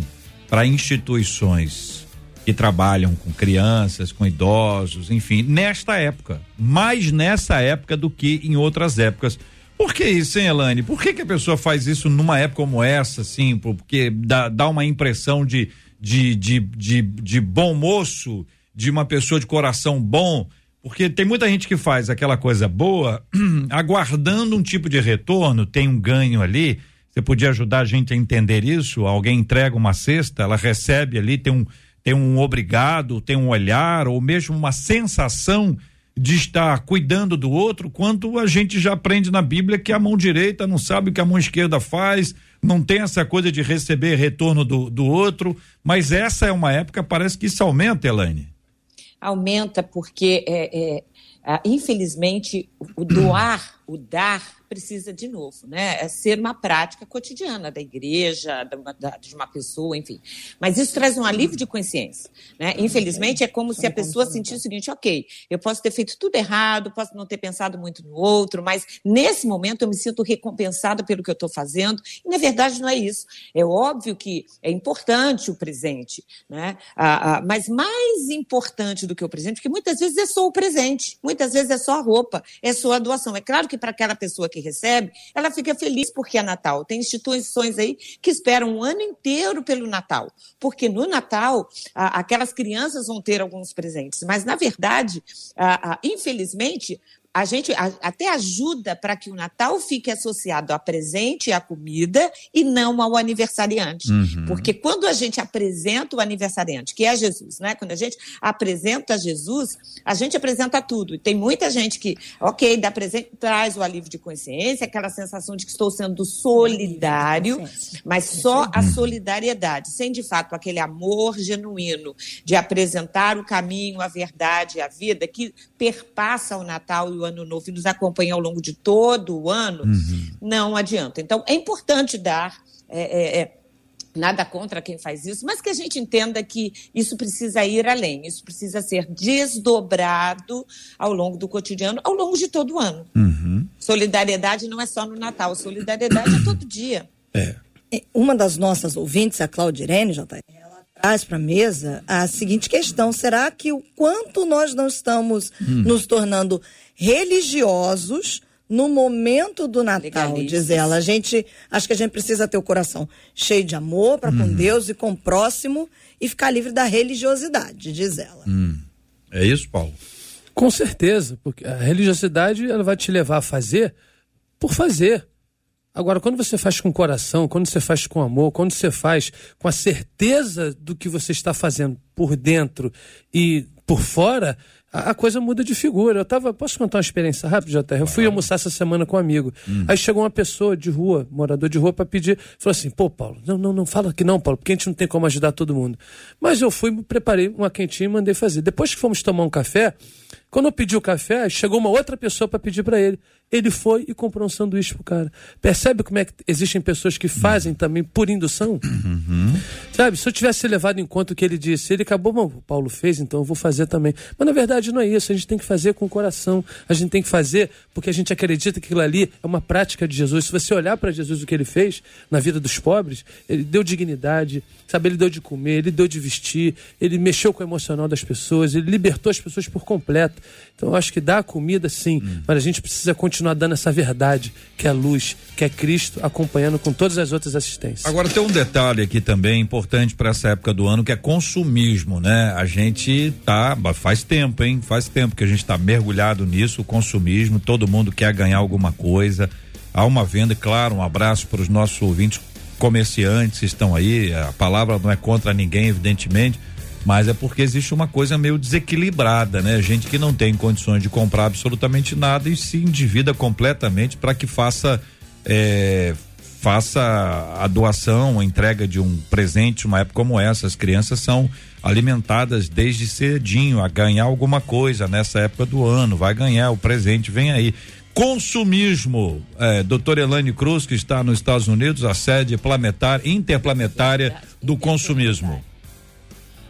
para instituições que trabalham com crianças, com idosos, enfim, nesta época. Mais nessa época do que em outras épocas. Por que isso, hein, Elane? Por que, que a pessoa faz isso numa época como essa, assim? Porque dá, dá uma impressão de, de, de, de, de bom moço, de uma pessoa de coração bom. Porque tem muita gente que faz aquela coisa boa, aguardando um tipo de retorno, tem um ganho ali. Você podia ajudar a gente a entender isso? Alguém entrega uma cesta, ela recebe ali, tem um, tem um obrigado, tem um olhar, ou mesmo uma sensação de estar cuidando do outro, quanto a gente já aprende na Bíblia que a mão direita não sabe o que a mão esquerda faz, não tem essa coisa de receber retorno do, do outro, mas essa é uma época, parece que isso aumenta, Elaine. aumenta porque, é, é, infelizmente, o doar, o dar, precisa de novo, né? É ser uma prática cotidiana da igreja, da- da- de uma pessoa, enfim. Mas isso traz um alívio de consciência, né? Infelizmente, é como se a pessoa sentisse o seguinte, ok, eu posso ter feito tudo errado, posso não ter pensado muito no outro, mas nesse momento eu me sinto recompensada pelo que eu estou fazendo, e na verdade não é isso. É óbvio que é importante o presente, né? Ah, ah, mas mais importante do que o presente, porque muitas vezes é só o presente, muitas vezes é só a roupa, é só a doação. É claro que para aquela pessoa que recebe, ela fica feliz porque é Natal. Tem instituições aí que esperam um ano inteiro pelo Natal, porque no Natal ah, aquelas crianças vão ter alguns presentes, mas na verdade, ah, ah, infelizmente, a gente a- até ajuda para que o Natal fique associado a presente e a comida e não ao aniversariante. Porque quando a gente apresenta o aniversariante, que é Jesus, né? Quando a gente apresenta Jesus, a gente apresenta tudo. E tem muita gente que, ok, dá presente, traz o alívio de consciência, aquela sensação de que estou sendo solidário, mas só a solidariedade, sem de fato aquele amor genuíno de apresentar o caminho, a verdade, a vida que perpassa o Natal e o Ano Novo e nos acompanha ao longo de todo o ano, não adianta. Então, é importante dar. é, é, é, Nada contra quem faz isso, mas que a gente entenda que isso precisa ir além, isso precisa ser desdobrado ao longo do cotidiano, ao longo de todo o ano. Solidariedade não é só no Natal, solidariedade é todo dia. É, Uma das nossas ouvintes, a Claudirene, já tá, ela traz para a mesa a seguinte questão: será que o quanto nós não estamos nos tornando religiosos no momento do Natal, diz ela. A gente, acho que a gente precisa ter o coração cheio de amor para com Deus e com o próximo e ficar livre da religiosidade, diz ela. É isso, Paulo? Com certeza, porque a religiosidade ela vai te levar a fazer por fazer. Agora, quando você faz com coração, quando você faz com amor, quando você faz com a certeza do que você está fazendo por dentro e por fora, a, a coisa muda de figura. Eu tava, posso contar uma experiência rápida, JR? Eu fui almoçar essa semana com um amigo. Aí chegou uma pessoa de rua, morador de rua, para pedir. Falou assim: pô, Paulo, não, não, não fala que não, Paulo, porque a gente não tem como ajudar todo mundo. Mas eu fui, preparei uma quentinha e mandei fazer. Depois que fomos tomar um café, quando eu pedi o café, chegou uma outra pessoa para pedir para ele. Ele foi e comprou um sanduíche pro cara. Percebe como é que existem pessoas que fazem também por indução? Sabe, se eu tivesse levado em conta o que ele disse, ele acabou, bom, o Paulo fez, então eu vou fazer também. Mas na verdade não é isso, a gente tem que fazer com o coração. A gente tem que fazer porque a gente acredita que aquilo ali é uma prática de Jesus. Se você olhar para Jesus o que ele fez na vida dos pobres, ele deu dignidade, sabe, ele deu de comer, ele deu de vestir, ele mexeu com o emocional das pessoas, ele libertou as pessoas por completo. Então eu acho que dá a comida sim, mas a gente precisa continuar dando essa verdade, que é a luz, que é Cristo, acompanhando com todas as outras assistências. Agora tem um detalhe aqui também importante para essa época do ano que é consumismo, né? A gente tá faz tempo, hein? Faz tempo que a gente tá mergulhado nisso, o consumismo, todo mundo quer ganhar alguma coisa. Há uma venda, claro, um abraço para os nossos ouvintes comerciantes que estão aí. A palavra não é contra ninguém, evidentemente, mas é porque existe uma coisa meio desequilibrada, né? Gente que não tem condições de comprar absolutamente nada e se endivida completamente para que faça é, faça a doação, a entrega de um presente, uma época como essa. As crianças são alimentadas desde cedinho a ganhar alguma coisa nessa época do ano, vai ganhar o presente, vem aí. Consumismo, é, Elane Cruz, que está nos Estados Unidos, a sede planetária, interplanetária do consumismo.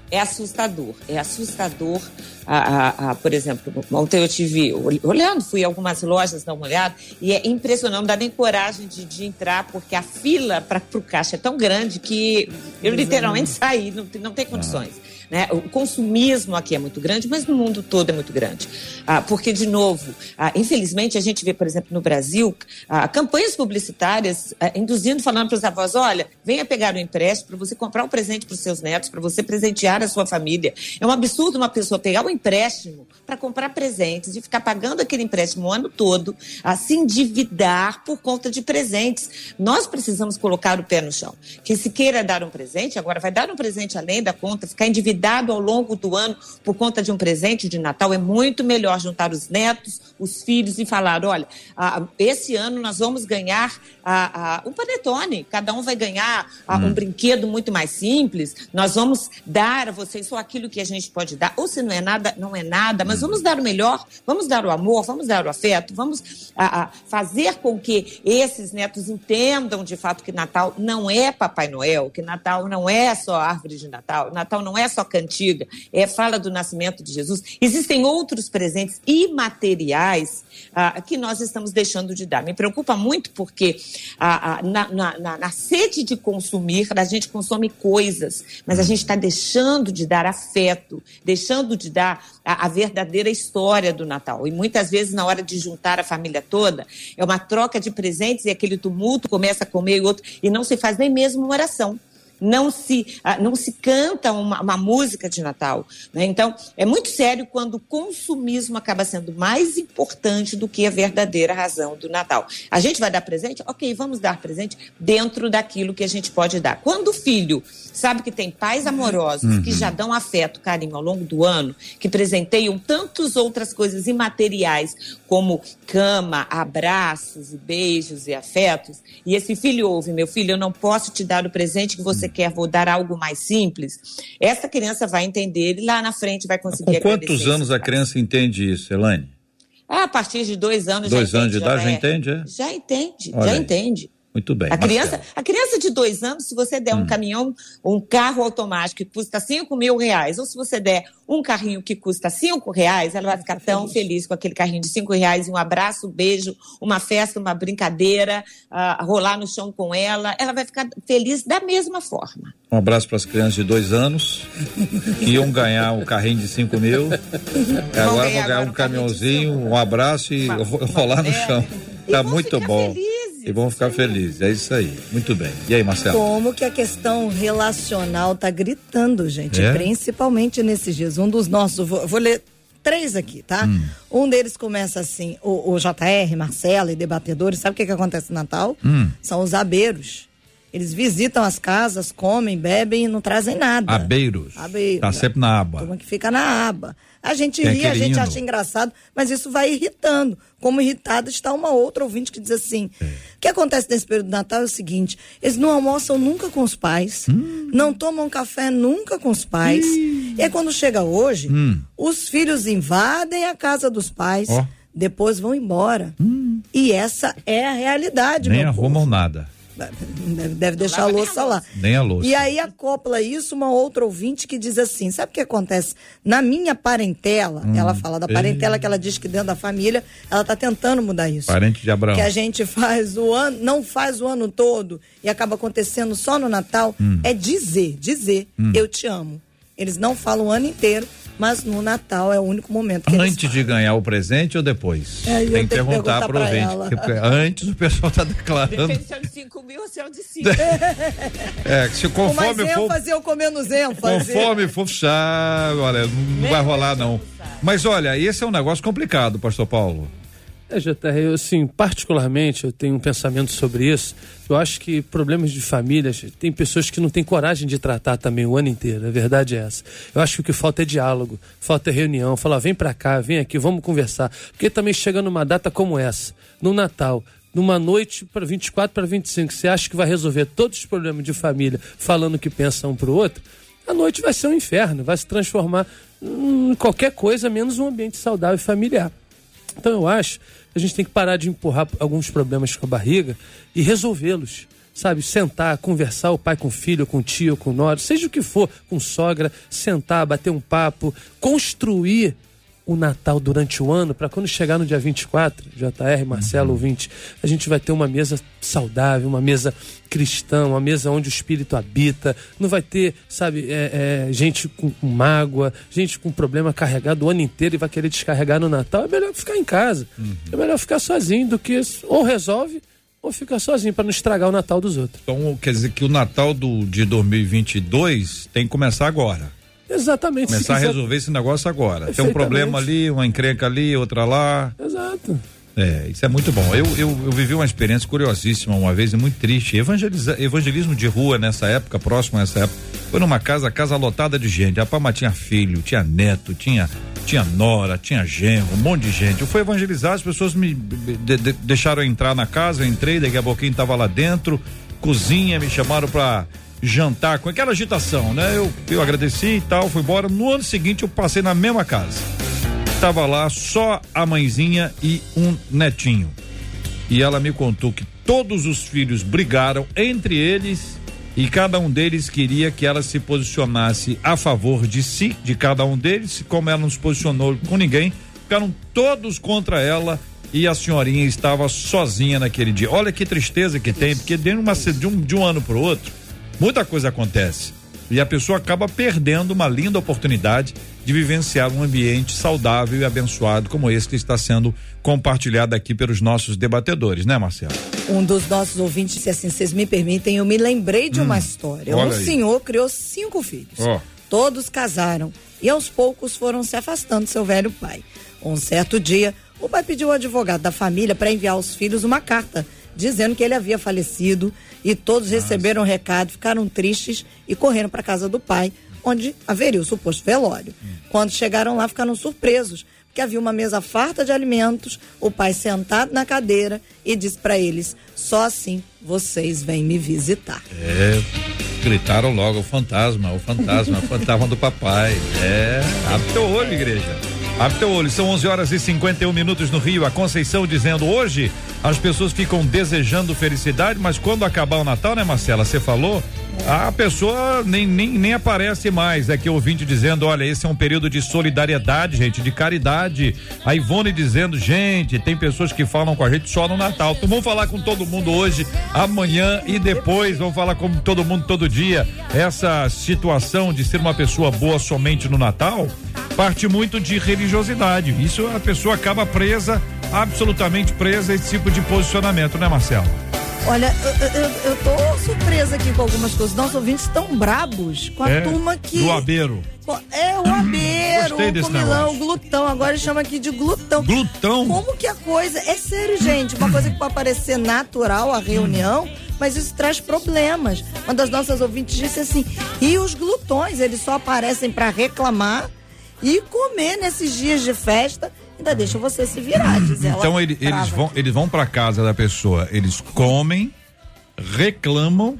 É assustador, é assustador. A, a, a, por exemplo, ontem eu tive olhando, fui a algumas lojas dar uma olhada e é impressionante, não dá nem coragem de, de entrar, porque a fila para o caixa é tão grande que eu literalmente saí, não, não tem condições. Né? O consumismo aqui é muito grande, mas no mundo todo é muito grande. Ah, porque, de novo, ah, infelizmente a gente vê, por exemplo, no Brasil, ah, campanhas publicitárias ah, induzindo, falando para os avós: olha, venha pegar o empréstimo para você comprar um presente para os seus netos, para você presentear a sua família. É um absurdo uma pessoa pegar um empréstimo para comprar presentes e ficar pagando aquele empréstimo o ano todo, a se endividar por conta de presentes. Nós precisamos colocar o pé no chão. Que se queira dar um presente, agora vai dar um presente além da conta, ficar endividado ao longo do ano por conta de um presente de Natal, é muito melhor juntar os netos, os filhos e falar: olha, esse ano nós vamos ganhar um panetone, cada um vai ganhar um brinquedo muito mais simples, nós vamos dar a vocês só aquilo que a gente pode dar, ou se não é nada, não é nada, mas vamos dar o melhor, vamos dar o amor, vamos dar o afeto, vamos ah, ah, fazer com que esses netos entendam de fato que Natal não é Papai Noel, que Natal não é só árvore de Natal, Natal não é só cantiga, é fala do nascimento de Jesus. Existem outros presentes imateriais ah, que nós estamos deixando de dar. Me preocupa muito porque ah, ah, na- na- na sede de consumir, a gente consome coisas, mas a gente está deixando de dar afeto, deixando de dar a, a verdadeira história do Natal. E muitas vezes, na hora de juntar a família toda, é uma troca de presentes e aquele tumulto começa a comer e outro, e não se faz nem mesmo uma oração não se, ah, não se canta uma, uma música de Natal. né? Então, é muito sério quando o consumismo acaba sendo mais importante do que a verdadeira razão do Natal. A gente vai dar presente? Ok, vamos dar presente dentro daquilo que a gente pode dar. Quando o filho sabe que tem pais amorosos que já dão afeto, carinho ao longo do ano, que presenteiam tantas outras coisas imateriais, como cama, abraços, e beijos e afetos, e esse filho ouve, meu filho, eu não posso te dar o presente que você quer, vou dar algo mais simples. Essa criança vai entender e lá na frente vai conseguir Com quantos anos a criança entende isso, Elaine? Ah, a partir de dois anos Dois já anos de entende, idade já é. entende, é? Já entende, Olha já aí. entende. Muito bem. A criança, a criança de dois anos, se você der um Hum. caminhão, um carro automático que custa cinco mil reais, ou se você der um carrinho que custa cinco reais, ela vai ficar tão feliz com aquele carrinho de cinco reais, e um abraço, um beijo, uma festa, uma brincadeira, ah, rolar no chão com ela, ela vai ficar feliz da mesma forma. Um abraço para as crianças de dois anos que iam ganhar um carrinho de 5 mil. Agora ganhar vão ganhar agora um um caminhãozinho, cinco. um abraço e Uma- ro- uma rolar no chão. Tá vão muito bom. felizes, E vão ficar felizes. É isso aí. Muito bem. E aí, Marcelo? Como que a questão relacional tá gritando, gente, É? principalmente nesses dias. Um dos nossos, vou, vou ler três aqui, tá? Hum. Um deles começa assim, o, o JR, Marcela e debatedores, sabe o que que acontece no Natal? Hum. São os abeiros. Eles visitam as casas, comem, bebem e não trazem nada. Abeiros. Abeiros. Tá sempre na aba. Turma que fica na aba. A gente Tem ri, a gente acha engraçado, mas isso vai irritando. Como irritada está uma outra ouvinte que diz assim: É. o que acontece nesse período do Natal é o seguinte: eles não almoçam nunca com os pais, Hum. não tomam café nunca com os pais. E aí, quando chega hoje, os filhos invadem a casa dos pais, Hum. Ó. depois vão embora. E essa é a realidade, Nem arrumam povo. nada. Deve, deve deixar a louça lá. Nem a louça. E aí acopla isso uma outra ouvinte que diz assim: sabe o que acontece? Na minha parentela, Hum. ela fala da parentela que ela diz que dentro da família, ela tá tentando mudar isso. Parente de Abraão. Que a gente faz o ano, não faz o ano todo e acaba acontecendo só no Natal, Hum. é dizer, dizer, eu te amo. Eles não falam o ano inteiro, mas no Natal é o único momento que eles Antes de ganhar o presente ou depois? É, eu Tem que perguntar pro pra ouvinte. Antes o pessoal tá declarando. Depende se é de 5 mil ou se é de 5. É, que se Com mais conforme for. ênfase ou com menos ênfase. Conforme for puxar, olha, não vai rolar não. Mas olha, esse é um negócio complicado, pastor Paulo. É, JR, eu, assim, particularmente, eu tenho um pensamento sobre isso. Eu acho que problemas de famílias, tem pessoas que não têm coragem de tratar também o ano inteiro, a verdade é essa. Eu acho que o que falta é diálogo, falta é reunião, falar, vem pra cá, vem aqui, vamos conversar. Porque também chega numa data como essa, no Natal, numa noite para 24 para 25, você acha que vai resolver todos os problemas de família falando o que pensa um pro outro? A noite vai ser um inferno, vai se transformar em qualquer coisa menos um ambiente saudável e familiar. Então eu acho a gente tem que parar de empurrar alguns problemas com a barriga e resolvê-los. Sabe, sentar, conversar o pai com o filho, com o tio, com o nora, seja o que for, com sogra, sentar, bater um papo, construir o Natal durante o ano, para quando chegar no dia 24, JR, Marcelo, ouvinte, a gente vai ter uma mesa saudável, uma mesa cristã, uma mesa onde o espírito habita, não vai ter, sabe, é, é, gente com, com mágoa, gente com problema carregado o ano inteiro e vai querer descarregar no Natal. É melhor ficar em casa, é melhor ficar sozinho do que ou resolve ou fica sozinho para não estragar o Natal dos outros. Então quer dizer que o Natal do, de 2022 tem que começar agora. Exatamente. Começar a resolver esse negócio agora. Tem um problema ali, uma encrenca ali, outra lá. Exato. É, isso é muito bom. Eu, eu, eu vivi uma experiência curiosíssima uma vez e muito triste. Evangeliza, evangelismo de rua nessa época, próximo a essa época. Foi numa casa, casa lotada de gente. A Pama tinha filho, tinha neto, tinha, tinha nora, tinha genro, um monte de gente. Eu fui evangelizar, as pessoas me de- de- deixaram entrar na casa, eu entrei, daqui a pouquinho tava lá dentro, cozinha, me chamaram pra jantar com aquela agitação, né? Eu, eu agradeci e tal, fui embora. No ano seguinte eu passei na mesma casa. Tava lá só a mãezinha e um netinho. E ela me contou que todos os filhos brigaram entre eles e cada um deles queria que ela se posicionasse a favor de si, de cada um deles. Como ela não se posicionou com ninguém, ficaram todos contra ela e a senhorinha estava sozinha naquele dia. Olha que tristeza que tem, porque de, uma, de, um, de um ano para o outro, muita coisa acontece. E a pessoa acaba perdendo uma linda oportunidade de vivenciar um ambiente saudável e abençoado como esse que está sendo compartilhado aqui pelos nossos debatedores, né, Marcelo? Um dos nossos ouvintes disse assim: vocês me permitem, eu me lembrei de uma história. Hum. um aí. senhor criou cinco filhos. Ó. Todos casaram e aos poucos foram se afastando do seu velho pai. Um certo dia, o pai pediu ao advogado da família para enviar aos filhos uma carta dizendo que ele havia falecido e todos receberam o recado, ficaram tristes e correram para casa do pai, onde haveria o suposto velório. Quando chegaram lá, ficaram surpresos, porque havia uma mesa farta de alimentos, o pai sentado na cadeira e disse para eles: só assim vocês vêm me visitar. É, gritaram logo o fantasma, o fantasma, o fantasma do papai. É, abre teu olho, igreja. Abre teu olho. São 11 horas e 51 minutos no Rio. A Conceição dizendo hoje as pessoas ficam desejando felicidade, mas quando acabar o Natal, né, Marcela? Você falou? A pessoa nem, nem, nem aparece mais. É que ouvinte dizendo: olha, esse é um período de solidariedade, gente, de caridade. A Ivone dizendo: gente, tem pessoas que falam com a gente só no Natal. Então vamos falar com todo mundo hoje, amanhã e depois. Vamos falar com todo mundo todo dia. Essa situação de ser uma pessoa boa somente no Natal parte muito de religiosidade. Isso a pessoa acaba presa, absolutamente presa esse tipo de posicionamento, né, Marcelo? Olha, eu, eu, eu tô surpresa aqui com algumas coisas. Nossos ouvintes estão brabos com a É, turma que. Do abeiro. É, o abeiro, Gostei o comilão, o glutão. Agora eles chamam aqui de glutão. Glutão? Como que a coisa. É sério, gente. Uma coisa que pode parecer natural a reunião mas isso traz problemas. Uma das nossas ouvintes disse assim: e os glutões, eles só aparecem para reclamar e comer nesses dias de festa. Ainda deixa você se virar, diz ela. Então ele- eles vão, eles vão para casa da pessoa, eles comem, reclamam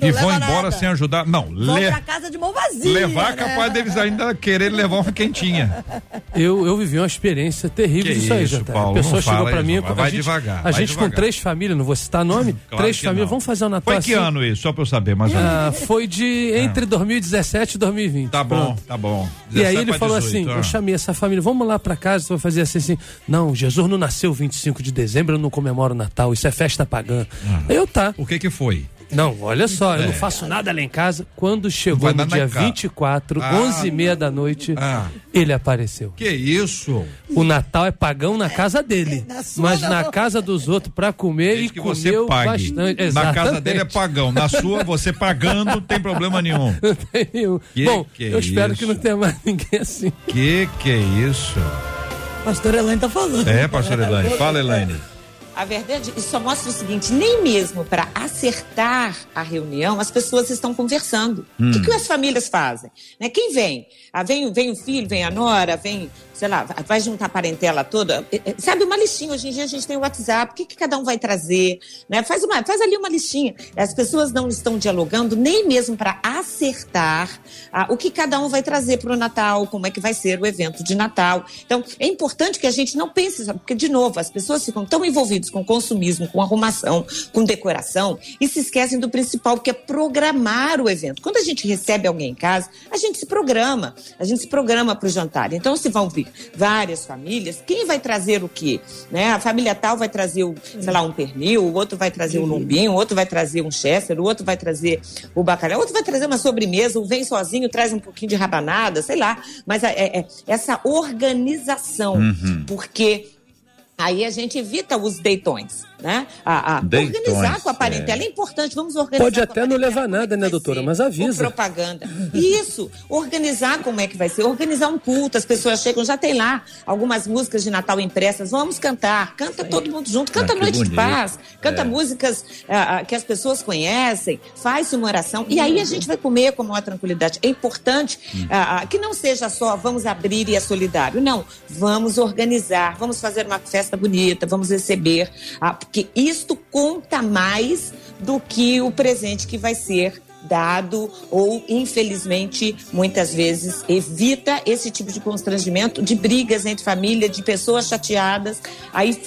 e vão embora nada. sem ajudar. Não, Vão le- pra casa de mão vazia. levar né? capaz deles ainda querer levar uma quentinha. Eu, eu vivi uma experiência terrível Que disso aí, isso. Paulo, a pessoa não chegou fala pra isso, mim. vai- a vai gente, devagar, A gente com devagar. três famílias, não vou citar nome, Claro três famílias, vamos fazer o Natal Foi que assim. ano isso? Só pra eu saber, mais ou menos. Ah, foi de entre 2017 e 2020. Tá bom, Pronto. tá bom. E aí 17 ele falou 18, assim: ah. eu chamei essa família, vamos lá pra casa, vou fazer assim, assim. Não, Jesus não nasceu 25 de dezembro, eu não comemoro o Natal, isso é festa pagã. Aí eu tá. O que que foi? Não, olha só, eu É. não faço nada lá em casa. Quando chegou no dia em casa. 24, Ah. 11 e meia da noite, Ah. ele apareceu. Que isso? O Natal é pagão na casa dele, na sua mas não. na casa dos outros pra comer Desde e que você comeu pague. bastante. Na casa Exatamente. dele é pagão, na sua você pagando não tem problema nenhum. Não tenho. Que Bom, que é eu espero isso? que não tenha mais ninguém assim. Que que é isso? Pastor Elaine tá falando. É, pastor Elaine. Fala, Elaine. A verdade, isso só mostra o seguinte: nem mesmo para acertar a reunião as pessoas estão conversando. O que, que as famílias fazem? Né? Quem vem? Ah, vem? Vem o filho, vem a nora, vem, sei lá, vai juntar a parentela toda. Sabe, uma listinha. Hoje em dia a gente tem o WhatsApp, o que, que cada um vai trazer? Né? Faz, uma, faz ali uma listinha. As pessoas não estão dialogando nem mesmo para acertar ah, o que cada um vai trazer para o Natal, como é que vai ser o evento de Natal. Então, é importante que a gente não pense, porque, de novo, as pessoas ficam tão envolvidas com consumismo, com arrumação, com decoração, e se esquecem do principal, que é programar o evento. Quando a gente recebe alguém em casa, a gente se programa, a gente se programa para o jantar. Então, se vão vir várias famílias, quem vai trazer o quê? Né? A família tal vai trazer, o, sei lá, um pernil, o outro vai trazer um lombinho, o outro vai trazer um chester, o outro vai trazer o bacalhau, o outro vai trazer uma sobremesa, o vem sozinho, traz um pouquinho de rabanada, sei lá. Mas é, é- essa organização, Uhum. porque aí a gente evita os deitões, né? A, a organizar com a é. parentela é. importante, vamos organizar. Pode até não levar é nada, né, doutora? Mas avisa. propaganda. Isso, organizar como é que vai ser, organizar um culto, as pessoas chegam, já tem lá algumas músicas de Natal impressas, vamos cantar, canta todo mundo junto, canta Ah, Noite de bonito. Paz, canta É. músicas ah, ah, que as pessoas conhecem, faz uma oração, e aí a gente vai comer com maior tranquilidade. É importante ah, ah, que não seja só vamos abrir e é solidário, não, vamos organizar, vamos fazer uma festa bonita, vamos receber, ah, porque isto conta mais do que o presente que vai ser dado ou infelizmente muitas vezes evita esse tipo de constrangimento de brigas entre família de pessoas chateadas. Aí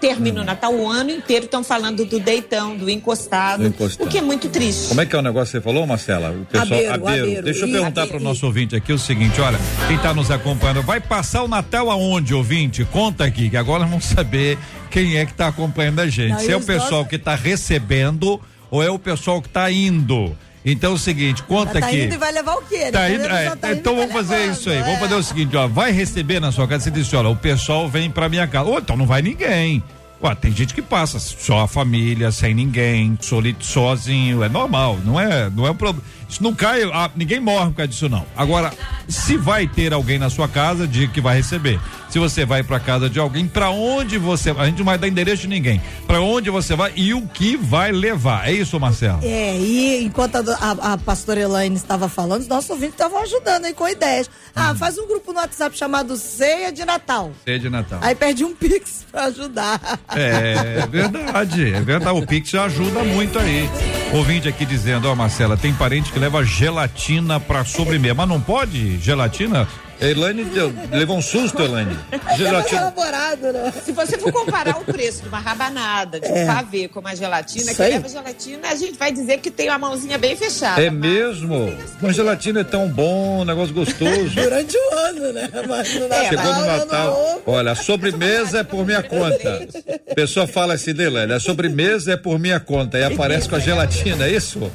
termina o Natal o ano inteiro estão falando do deitão do encostado, Do encostado. o que é muito triste Como é que é o negócio que você falou, Marcela? O pessoal Abeiro, abeiro. abeiro. Deixa eu E- perguntar para o nosso ouvinte aqui o seguinte, olha, quem está nos acompanhando, vai passar o Natal aonde, ouvinte? Conta aqui, que agora vamos saber quem é que está acompanhando a gente. Não, Se é o pessoal que está recebendo ou é o pessoal que está indo. Então é o seguinte, conta tá aqui. indo e vai levar o quê? Tá Né? indo, é, tá então vamos fazer levando, isso aí. é. Vamos fazer o seguinte, ó. Vai receber na sua casa. Você disse, olha, o pessoal vem pra minha casa. Ou então não vai ninguém. Ué, tem gente que passa só a família, sem ninguém, soli- sozinho. É normal, não é, não é um problema. Isso não cai, ah, ninguém morre por causa disso não. Agora, se vai ter alguém na sua casa, diga que vai receber. Se você vai pra casa de alguém, pra onde você, a gente não vai dar endereço de ninguém. Pra onde você vai e o que vai levar. É isso, Marcelo? É, e enquanto a, a, a pastora Elaine estava falando, os nossos ouvintes estavam ajudando aí com ideias. Ah, faz um grupo no WhatsApp chamado Ceia de Natal. Ceia de Natal. Aí perde um pix pra ajudar. É verdade, é verdade. O Pix ajuda muito aí. Ouvinte aqui dizendo, ó, Marcela, tem parente que leva gelatina pra sobremesa, mas não pode gelatina? Elaine deu- levou um susto, Elaine. É Gelatina. elaborado, né? se você for comparar o preço de uma rabanada, de um pavê com uma gelatina, Isso que aí. leva gelatina, a gente vai dizer que tem uma mãozinha bem fechada. É mas- mesmo? Mas gelatina é tão bom, um negócio gostoso. Durante o ano, né? Mas no Natal, Chegou no Natal. Olha, a sobremesa é por minha conta. A pessoa fala assim, Delane, a sobremesa é por minha conta. E aparece com a gelatina, é isso?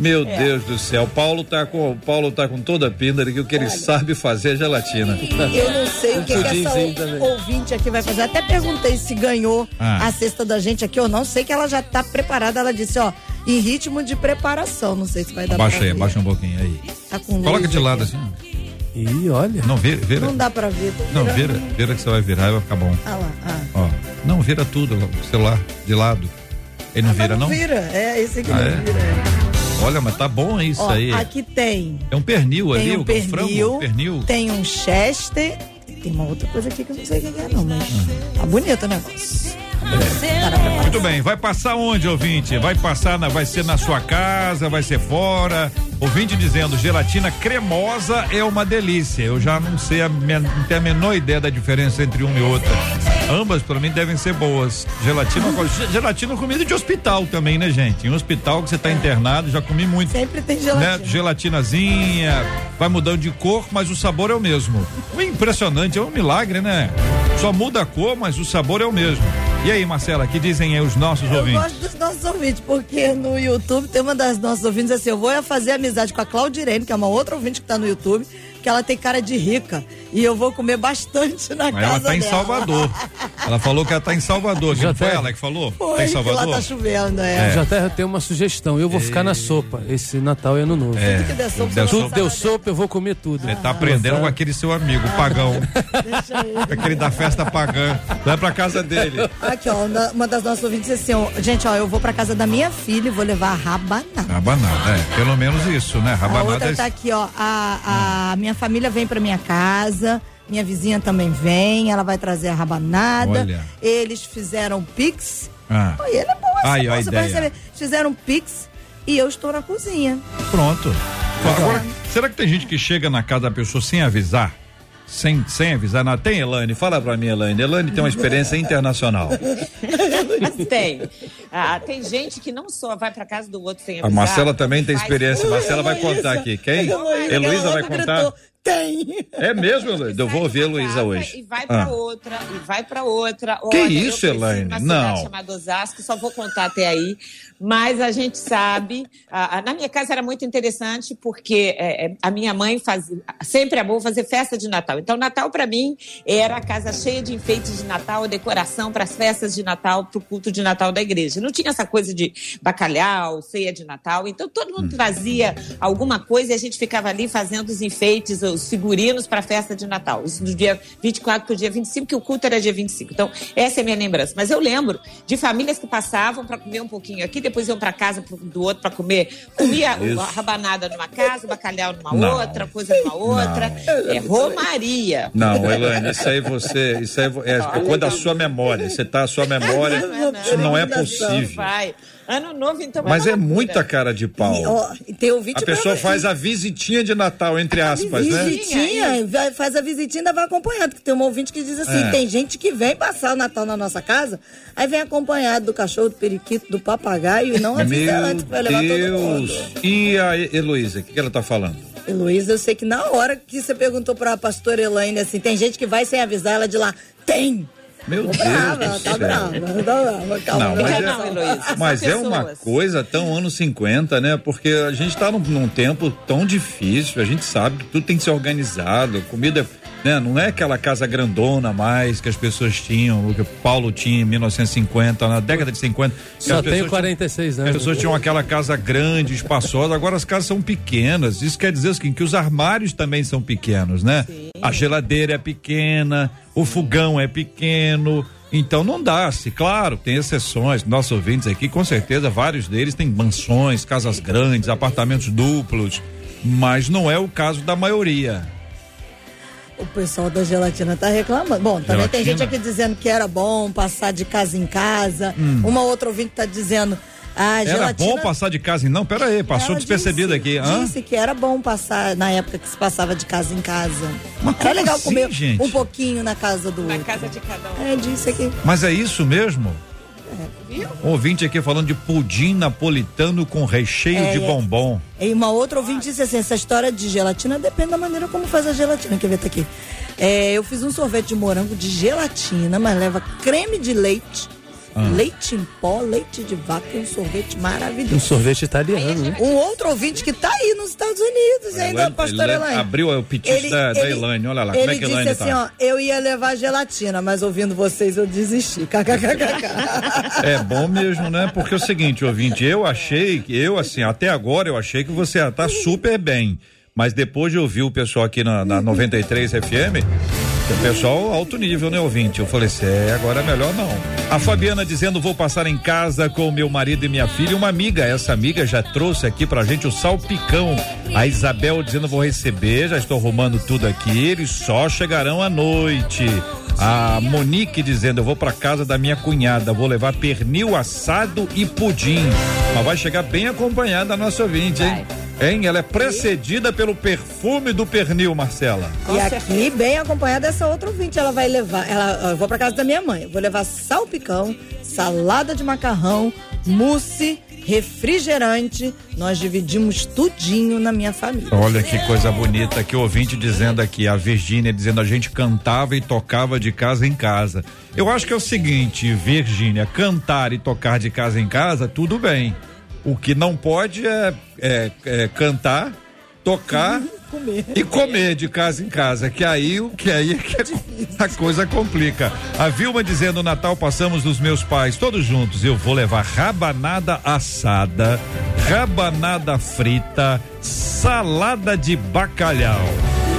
Meu Deus do céu, Paulo tá com, Paulo tá com toda a pinda de que o que ele sabe fazer é gelatina. Eu não sei o que, que essa ou- ouvinte aqui vai fazer. Até perguntei se ganhou Ah. a cesta da gente aqui ou não. Sei que ela já tá preparada. Ela disse, ó, em ritmo de preparação. Não sei se vai dar Abaixa pra aí, ver. abaixa um pouquinho aí. Tá com Coloca de lado aqui. assim. Ih, olha. Não, vira, vira. Não dá pra ver. Não, vira, vira que você vai virar e vai ficar bom. Ah lá, ah. Ó, não, vira tudo, o celular de lado. Ele não vira, Mas não? vira, é esse que Ah, não é? vira. é. Olha, mas tá bom isso Ó, aí. aqui tem. É um pernil ali, Tem um o pernil, frango, pernil. tem um chester, tem uma outra coisa aqui que eu não sei o que é não, mas tá bonito o negócio. Preparação. Muito bem, vai passar onde, ouvinte? Vai passar, na, vai ser na sua casa, vai ser fora. Ouvinte dizendo, gelatina cremosa é uma delícia. Eu já não sei, a, não tenho a menor ideia da diferença entre uma e outra. Ambas, para mim, devem ser boas. Gelatina, gelatina comida de hospital também, né, gente? Em um hospital que você tá internado, já comi muito. Sempre tem Né? gelatina. Gelatinazinha, vai mudando de cor, mas o sabor é o mesmo. Impressionante, é um milagre, né? Só muda a cor, mas o sabor é o mesmo. E aí, Marcela, que dizem aí os nossos Eu ouvintes? gosto dos nossos ouvintes, porque no YouTube tem uma das nossas ouvintes assim, eu vou fazer amizade com a Claudirene, que é uma outra ouvinte que tá no YouTube, que ela tem cara de rica, e eu vou comer bastante na Mas casa ela tá em dela. Salvador. Ela falou que ela tá em Salvador. Já não foi tá. ela que falou? Foi, tá em que lá Salvador? tá chovendo, é. Já até tenho uma sugestão. Eu vou ficar na sopa esse Natal e Ano Novo. É. Tudo que der sopa, você sopa. Tudo deu sopa, eu vou comer tudo. Você tá aprendendo com aquele seu amigo, pagão. Deixa aí. aquele da festa pagã. Vai pra casa dele. Aqui, ó, uma- das nossas ouvintes disse assim, ó, gente, ó, eu vou pra casa da minha filha e vou levar a rabanada. Rabanada, é. Pelo menos isso, né? A Rabanada outra é tá aqui, ó. A, a minha família vem pra minha casa. Minha vizinha também vem, ela vai trazer a rabanada. Olha. Eles fizeram pix. Ah, Olha, ele é bom Aí, a ideia. Fizeram pix e eu estou na cozinha. pronto. Agora, será que tem gente que chega na casa da pessoa sem avisar? Sem, sem avisar nada. Tem, Elaine? Fala pra mim, Elaine. Elaine tem uma experiência internacional. Tem. Ah, tem gente que não só vai pra casa do outro sem A avisar. Marcela também tem experiência. Marcela vai contar aqui. Quem? Heloísa vai contar? Tem. É mesmo, Heloísa? Eu vou ouvir a Heloísa hoje. E vai pra Ah. outra, e vai pra outra. Que Olha, isso, Elaine? Não. chamada Osasco, só vou contar até aí. Mas a gente sabe, ah, ah, na minha casa era muito interessante porque é, é, a minha mãe fazia, sempre amou fazer festa de Natal. Então, Natal para mim era a casa cheia de enfeites de Natal, decoração para as festas de Natal, para o culto de Natal da igreja. Não tinha essa coisa de bacalhau, ceia de Natal. Então, todo mundo trazia alguma coisa e a gente ficava ali fazendo os enfeites, os figurinos para a festa de Natal. Do dia 24 para o dia 25, que o culto era dia 25. Então, essa é a minha lembrança. Mas eu lembro de famílias que passavam para comer um pouquinho aqui, depois iam para casa do outro para comer. Comia Isso. a rabanada numa casa, o bacalhau numa Não. outra, coisa numa outra. É Romaria. Não, Elaine, isso aí você. Isso aí é, é coisa da sua memória. Você tá a sua memória. Isso não é possível. Vai. Ano novo, então. Mas uma é loucura. muita cara de pau. E, ó, tem ouvinte A pessoa pra- faz a visitinha de Natal, entre aspas, né? Visitinha, vai- faz a visitinha e ainda vai acompanhado. Que tem uma ouvinte que diz assim: É. tem gente que vem passar o Natal na nossa casa, aí vem acompanhado do cachorro, do periquito, do papagaio e não avisa antes que vai Meu levar todo Deus. mundo. E a Heloísa, o que, que ela tá falando? Heloísa, eu sei que na hora que você perguntou pra pastora Elaine assim, tem gente que vai sem avisar, ela de lá, tem! Meu Deus Brava, do tá céu. brava, ela tá brava, calma. Não, mas Fica é, não, mas é uma coisa tão anos 50, né? Porque a gente tá num, num tempo tão difícil, a gente sabe que tudo tem que ser organizado, comida, né? Não é aquela casa grandona mais que as pessoas tinham, o que o Paulo tinha em 1950, na década de 50. que Só as tenho pessoas 46 As anos. pessoas tinham aquela casa grande, espaçosa, agora as casas são pequenas. Isso quer dizer seguinte, que os armários também são pequenos, né? A geladeira é pequena, o fogão é pequeno. Então não dá-se, claro, tem exceções. Nossos ouvintes aqui, com certeza, vários deles têm mansões, casas grandes, apartamentos duplos, mas não é o caso da maioria. O pessoal da gelatina tá reclamando. Bom, também tem Gelatina? gente aqui dizendo que era bom passar de casa em casa. Uma outra ouvinte tá dizendo. Ah, Hum. Era gelatina... bom passar de casa em. Não, pera aí, passou Ela despercebido disse- aqui. Hã? Disse que era bom passar na época que se passava de casa em casa. Mas era como legal assim, comer gente? um pouquinho na casa do Na outro. casa de cada um. É, disse aqui. Mas é isso mesmo? Viu? Um ouvinte aqui falando de pudim napolitano com recheio É, de é. bombom. E uma outra ouvinte disse assim: essa história de gelatina depende da maneira como faz a gelatina. Quer ver? Tá aqui. É, eu fiz um sorvete de morango de gelatina, mas leva creme de leite, Ah. leite em pó, leite de vaca e um sorvete Um maravilhoso. sorvete italiano, né? Um outro ouvinte que tá aí nos Estados Unidos, ainda, pastora Elaine abriu o petisco da- da Elaine, olha lá, como Ele é que a disse Elaine assim, tá? ó, eu ia levar gelatina, mas ouvindo vocês eu desisti. KKKKK. É bom mesmo, né? Porque é o seguinte, ouvinte, eu achei que eu assim, até agora eu achei que você tá super bem, mas depois de ouvir o pessoal aqui na, na 93 FM, O pessoal alto nível, né, ouvinte? Eu falei assim, é, agora melhor não. A Fabiana dizendo, vou passar em casa com meu marido e minha filha e uma amiga. Essa amiga já trouxe aqui pra gente o salpicão. A Isabel dizendo, vou receber, já estou arrumando tudo aqui, eles só chegarão à noite. A Monique dizendo, eu vou pra casa da minha cunhada, vou levar pernil assado e pudim. Mas vai chegar bem acompanhada a nossa ouvinte, hein? Hein? Ela é precedida pelo perfume do pernil, Marcela. E aqui, bem acompanhada dessa outra ouvinte, ela vai levar. Ela, eu vou pra casa da minha mãe. Eu vou levar salpicão, salada de macarrão, mousse, refrigerante. Nós dividimos tudinho na minha família. Olha que coisa bonita, que ouvinte dizendo aqui, a Virgínia dizendo a gente cantava e tocava de casa em casa. Eu acho que é o seguinte, Virgínia, cantar e tocar de casa em casa, tudo bem. O que não pode é, é- é cantar, tocar e comer de casa em casa, que aí o que aí é que a coisa complica. A Vilma dizendo Natal passamos dos meus pais todos juntos. Eu vou levar rabanada assada, rabanada frita, salada de bacalhau.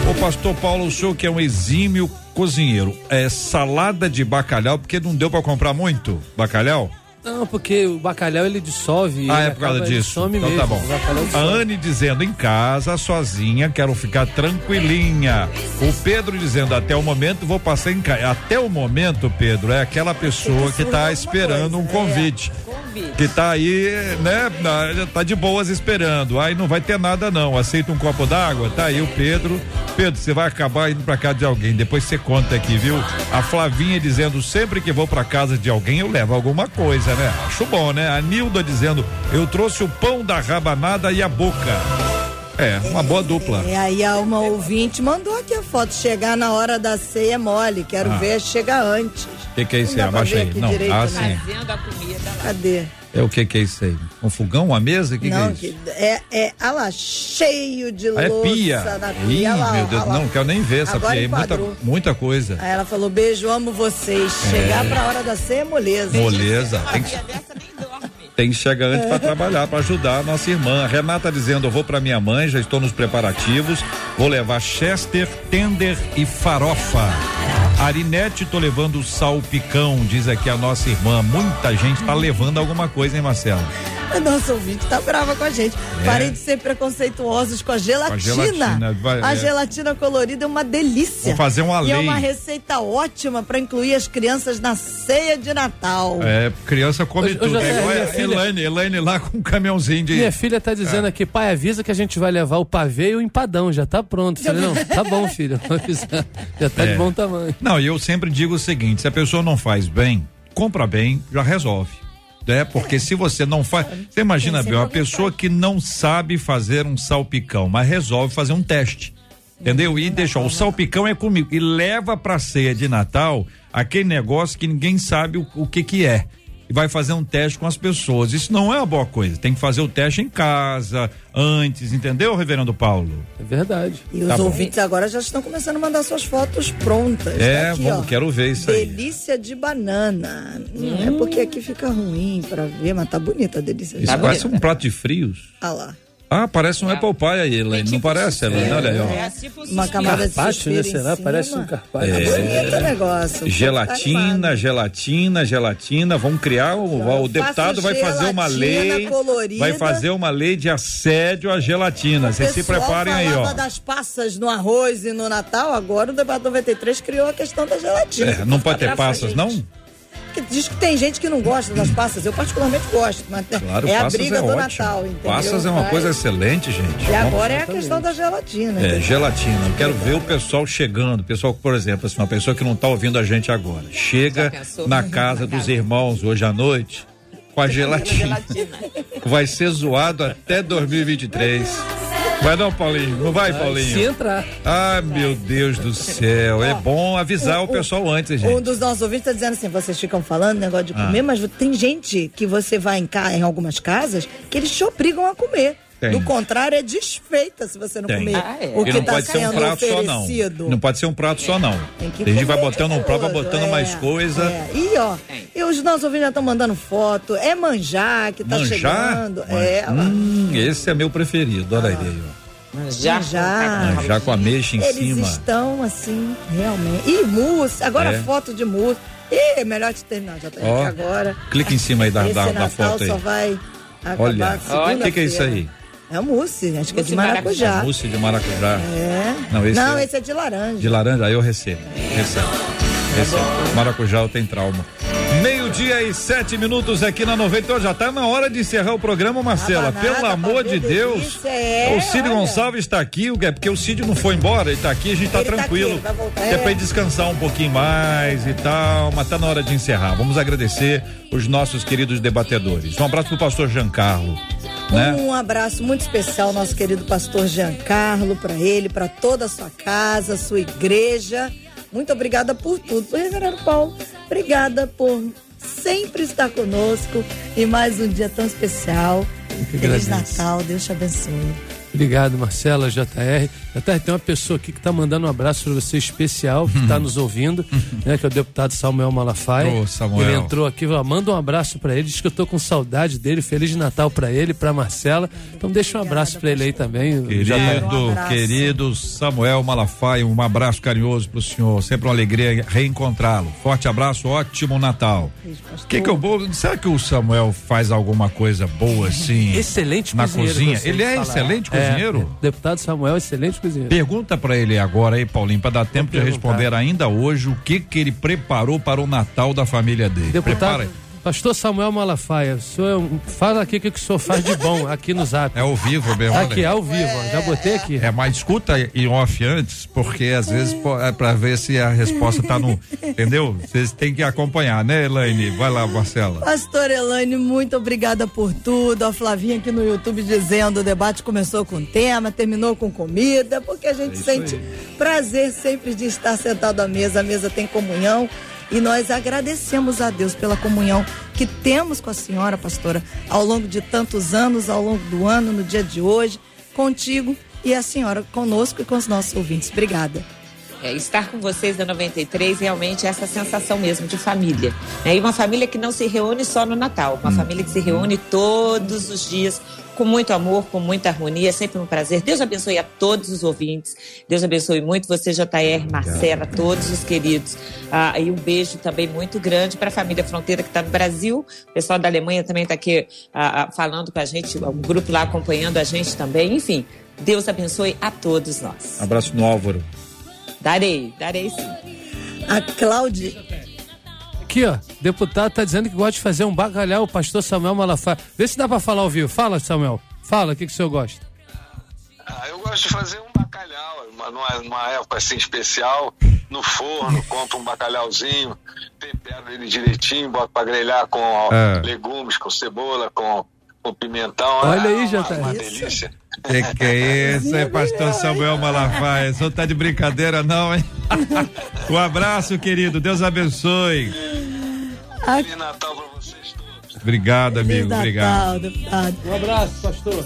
O pastor Paulo, o senhor que é um exímio cozinheiro, é salada de bacalhau porque não deu pra comprar muito bacalhau? Não, porque o bacalhau ele dissolve. Ah, ele é por causa disso. Então mesmo. tá bom. A. Anne dizendo em casa, sozinha, quero ficar tranquilinha. O Pedro dizendo até o momento vou passar em casa. Até o momento, Pedro, é aquela pessoa que tá esperando um convite. Que tá aí, né? Tá de boas esperando. Aí não vai ter nada não. Aceita um copo d'água? Tá aí o Pedro. Pedro, você vai acabar indo pra casa de alguém. Depois você conta aqui, viu? A Flavinha dizendo sempre que vou pra casa de alguém eu levo alguma coisa, né? Acho bom, né? A Nilda dizendo eu trouxe o pão da rabanada e a boca. É, uma boa dupla. E aí a uma ouvinte mandou aqui a foto. Chegar na hora da ceia é mole. Quero Ah. ver chega antes. O que, que é isso aí? Não Abaixa aí. Não, direito, ah, né? sim. Fazendo a comida lá. Cadê? É o que que é isso aí? Um fogão, uma mesa? O que, que é não, isso? que é, é, ah lá, cheio de Ah, é louça pia. na Ih, pia. lá, meu Deus, lá. não, quero nem ver essa Agora pia aí. Muita, muita coisa. Aí ela falou, beijo, amo vocês. Chegar pra hora da ceia é moleza. Moleza. Tem que, dessa nem dorme. tem que chegar antes para trabalhar, para ajudar a nossa irmã. A Renata dizendo: eu vou para minha mãe, já estou nos preparativos. Vou levar Chester, tender e farofa. Arinete, tô levando salpicão, diz aqui a nossa irmã. Muita gente tá levando alguma coisa, hein, Marcelo? A nossa ouvinte tá brava com a gente. É. Parem de ser preconceituosos com a gelatina. gelatina, vai- a é. gelatina colorida é uma delícia. Vou fazer uma E é lei. uma receita ótima para incluir as crianças na ceia de Natal. É, criança come Hoje- tudo. hoje É a filha- Elaine, Elaine lá com um caminhãozinho de. Minha filha tá dizendo aqui, pai, avisa que a gente vai levar o pavê e o empadão, já tá pronto. Falei, não, tá bom, filho, já tá É. de bom tamanho. Não, e eu sempre digo o seguinte: se a pessoa não faz bem, compra bem, já resolve. É, porque se você não faz. Você imagina, Bel, uma pessoa que não sabe fazer um salpicão, mas resolve fazer um teste. Entendeu? E deixa, o salpicão é comigo. E leva pra ceia de Natal aquele negócio que ninguém sabe o, o que que é. E vai fazer um teste com as pessoas. Isso não é uma boa coisa. Tem que fazer o teste em casa, antes, entendeu, reverendo Paulo? É verdade. E os Tá bom. ouvintes agora já estão começando a mandar suas fotos prontas. É, Tá aqui, vamos, ó. quero ver isso aí. Delícia de banana. Hum, É porque aqui fica ruim pra ver, mas tá bonita a delícia de Isso banana. parece um prato de frios. Ah lá. Ah, parece um apple pie aí, Elaine. Não parece, Elaine? Olha aí, ó. É tipo Uma camada de Carpaccio, né? suspiro em Será? cima. Parece um carpaccio. É. Bonito o negócio. Povo tá Gelatina, gelatina, gelatina. Vamos criar o, o deputado vai fazer uma gelatina lei, colorida. vai fazer uma lei de assédio à gelatina. Vocês se preparem aí, ó. das passas no arroz e no Natal, agora o debate 93 criou a questão da gelatina. É, não pode ter passas, gente. não? Que diz que tem gente que não gosta das passas. Eu particularmente gosto, mas Claro, é a passas briga é do ótimo. Natal, entendeu? Passas é uma Mas- coisa excelente, gente. E agora é a questão da gelatina. É, entendeu? gelatina. Eu quero ver o pessoal chegando. O pessoal, por exemplo, assim, uma pessoa que não está ouvindo a gente agora. Chega na casa dos irmãos hoje à noite com a gelatina. Vai ser zoado até 2023. Vai não, Paulinho? Não vai, Se Paulinho? entrar. Ah, meu Deus do céu. É bom avisar o pessoal antes, Um gente. dos nossos ouvintes está dizendo assim: vocês ficam falando negócio de Ah. comer, mas tem gente que você vai em, em algumas casas que eles te obrigam a comer. Tem. Do contrário, é desfeita se você não Tem. comer Ah, é. o que não está pode ser um prato só, não. oferecido. Não pode ser um prato só, não. Tem que A gente vai botando um prato, vai botando é, mais coisa. é. E ó, e os nossos ouvintes já estão mandando foto. É manjar que tá Manjar? chegando. Man- É. Hum, esse é meu preferido. Olha aí, ó. Ah, já com a mexa em Eles cima. estão assim, realmente. E mousse, agora É. foto de mousse. Ih, é melhor te terminar, já tá aqui agora. Clica em cima aí da, Esse da, da foto aí. só vai acabar Olha, o que, que é isso aí? É o mousse, acho que é de Mousse maracujá. Mousse de maracujá. É. Não, esse Não, é- esse é de laranja. De laranja, aí eu recebo. Recebo. Recebo. Maracujá tenho trauma. Meio-dia e sete minutos aqui na 90. Ó, Já tá na hora de encerrar o programa, Marcela. Pelo nada, amor de Deus. é, o Cid olha. Gonçalves está aqui, o que é porque o Cid não foi embora, ele tá aqui, a gente tá Ele tá tranquilo. aqui, vai voltar, é é. pra ele descansar um pouquinho mais e tal, mas tá na hora de encerrar. Vamos agradecer os nossos queridos debatedores. Um abraço pro pastor Giancarlo. Né? Um abraço muito especial nosso querido pastor Giancarlo, para ele, para toda a sua casa, sua igreja. Muito obrigada por tudo. Por Reverendo Paulo, obrigada por sempre estar conosco e mais um dia tão especial. Feliz. Natal, Deus te abençoe. Obrigado, Marcela, JR. JR, tem uma pessoa aqui que está mandando um abraço para você especial, que está nos ouvindo, né, que é o deputado Samuel Malafaia. Ô, Samuel. Ele entrou aqui, ó, manda um abraço para ele, diz que eu tô com saudade dele, Feliz Natal para ele, para Marcela. Então deixa um abraço para ele aí também. Querido, Um querido Samuel Malafaia, um abraço carinhoso pro senhor. Sempre uma alegria reencontrá-lo. Forte abraço, ótimo Natal. O que que eu vou. Será que o Samuel faz alguma coisa boa assim? Excelente na cozinha. Ele é falar. excelente É, cozinheiro? deputado Samuel, excelente cozinheiro. Pergunta pra ele agora aí, Paulinho, pra dar tempo de perguntar. responder ainda hoje o que que ele preparou para o Natal da família dele. Prepara Deputado, aí. Pastor Samuel Malafaia, o senhor é um- fala aqui o que o senhor faz de bom aqui no Zap. É ao vivo mesmo. olha Aqui, aí. ao vivo, ó, já botei aqui. É, mas escuta em off antes, porque às vezes é pra ver se a resposta tá no. Entendeu? Vocês têm que acompanhar, né, Elaine? Vai lá, Marcela. Pastor Elaine, muito obrigada por tudo. A Flavinha aqui no YouTube dizendo o debate começou com tema, terminou com comida, porque a gente sente prazer sempre de estar sentado à mesa. A mesa tem comunhão e nós agradecemos a Deus pela comunhão que temos com a senhora, pastora, ao longo de tantos anos, ao longo do ano, no dia de hoje, contigo e a senhora conosco e com os nossos ouvintes. Obrigada. É, estar com vocês da 93 realmente é essa sensação mesmo de família. Né? E uma família que não se reúne só no Natal, uma família que se reúne todos os dias com muito amor, com muita harmonia, é sempre um prazer. Deus abençoe a todos os ouvintes. Deus abençoe muito você, JR, Marcela, todos os queridos. Ah, e um beijo também muito grande para a família Fronteira que está no Brasil. O pessoal da Alemanha também está aqui ah, ah, falando com a gente, um grupo lá acompanhando a gente também. Enfim, Deus abençoe a todos nós. Abraço no Álvaro. Darei, darei sim. A Cláudia. Aqui, ó, deputado tá dizendo que gosta de fazer um bacalhau, o pastor Samuel Malafaia. Vê se dá pra falar ao vivo. Fala, Samuel. Fala, o que, que o senhor gosta? Ah, eu gosto de fazer um bacalhau, uma- numa, numa época assim especial, no forno, compro um bacalhauzinho, tempero ele direitinho, boto pra grelhar com ó, É. legumes, com cebola, com, com pimentão. Olha Ah, aí, uma, Jota. Uma delícia. Que que é isso, hein, pastor Samuel Malafaia? O senhor tá de brincadeira, não, hein? Um abraço, querido. Deus abençoe. Feliz Natal pra vocês todos. Obrigado, amigo. Obrigado. Deputado. Um abraço, pastor.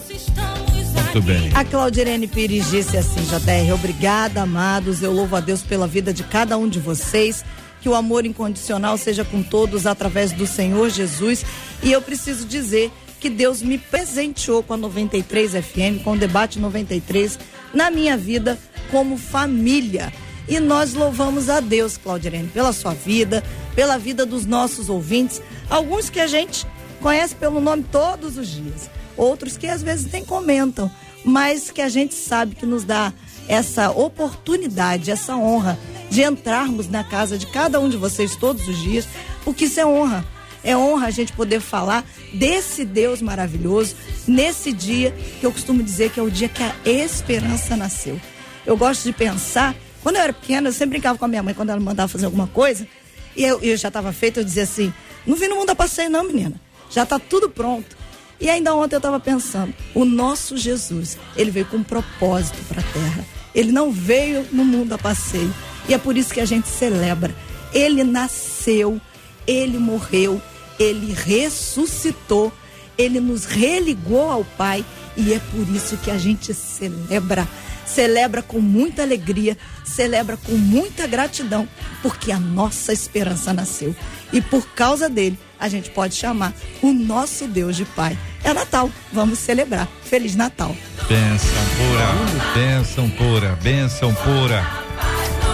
Muito bem. A Claudirene Pires disse assim, JR, obrigada, amados. Eu louvo a Deus pela vida de cada um de vocês. Que o amor incondicional seja com todos através do Senhor Jesus. E eu preciso dizer que Deus me presenteou com a 93 FM, com o Debate 93, na minha vida como família. E nós louvamos a Deus, Claudirene, pela sua vida, pela vida dos nossos ouvintes, alguns que a gente conhece pelo nome todos os dias, outros que às vezes nem comentam, mas que a gente sabe que nos dá essa oportunidade, essa honra de entrarmos na casa de cada um de vocês todos os dias, porque isso é honra. É honra a gente poder falar desse Deus maravilhoso nesse dia que eu costumo dizer que é o dia que a esperança nasceu. Eu gosto de pensar, quando eu era pequena, eu sempre brincava com a minha mãe quando ela me mandava fazer alguma coisa, e eu, eu já estava feito, eu dizia assim: não vim no mundo a passeio, não, menina. Já está tudo pronto. E ainda ontem eu estava pensando: o nosso Jesus, ele veio com um propósito para a terra. Ele não veio no mundo a passeio. E é por isso que a gente celebra. Ele nasceu, ele morreu, ele ressuscitou, ele nos religou ao Pai. E é por isso que a gente celebra. Celebra com muita alegria, celebra com muita gratidão, porque a nossa esperança nasceu. E por causa dele, a gente pode chamar o nosso Deus de Pai. É Natal, vamos celebrar. Feliz Natal. Bênção pura, bênção pura, bênção pura.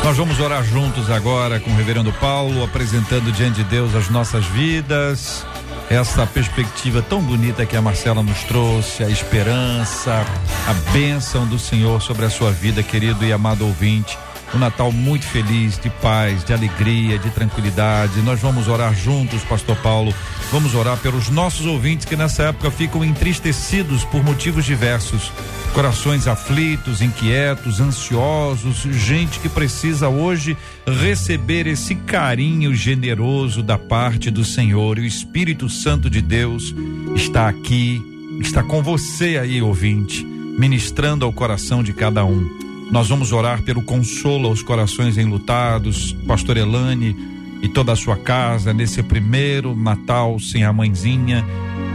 Nós vamos orar juntos agora com o Reverendo Paulo, apresentando diante de Deus as nossas vidas, essa perspectiva tão bonita que a Marcela nos trouxe, a esperança, a bênção do Senhor sobre a sua vida, querido e amado ouvinte um Natal muito feliz, de paz, de alegria, de tranquilidade. Nós vamos orar juntos, Pastor Paulo. Vamos orar pelos nossos ouvintes que nessa época ficam entristecidos por motivos diversos. Corações aflitos, inquietos, ansiosos, gente que precisa hoje receber esse carinho generoso da parte do Senhor. E o Espírito Santo de Deus está aqui, está com você aí, ouvinte, ministrando ao coração de cada um. Nós vamos orar pelo consolo aos corações enlutados, Pastor Elane e toda a sua casa nesse primeiro Natal sem a mãezinha.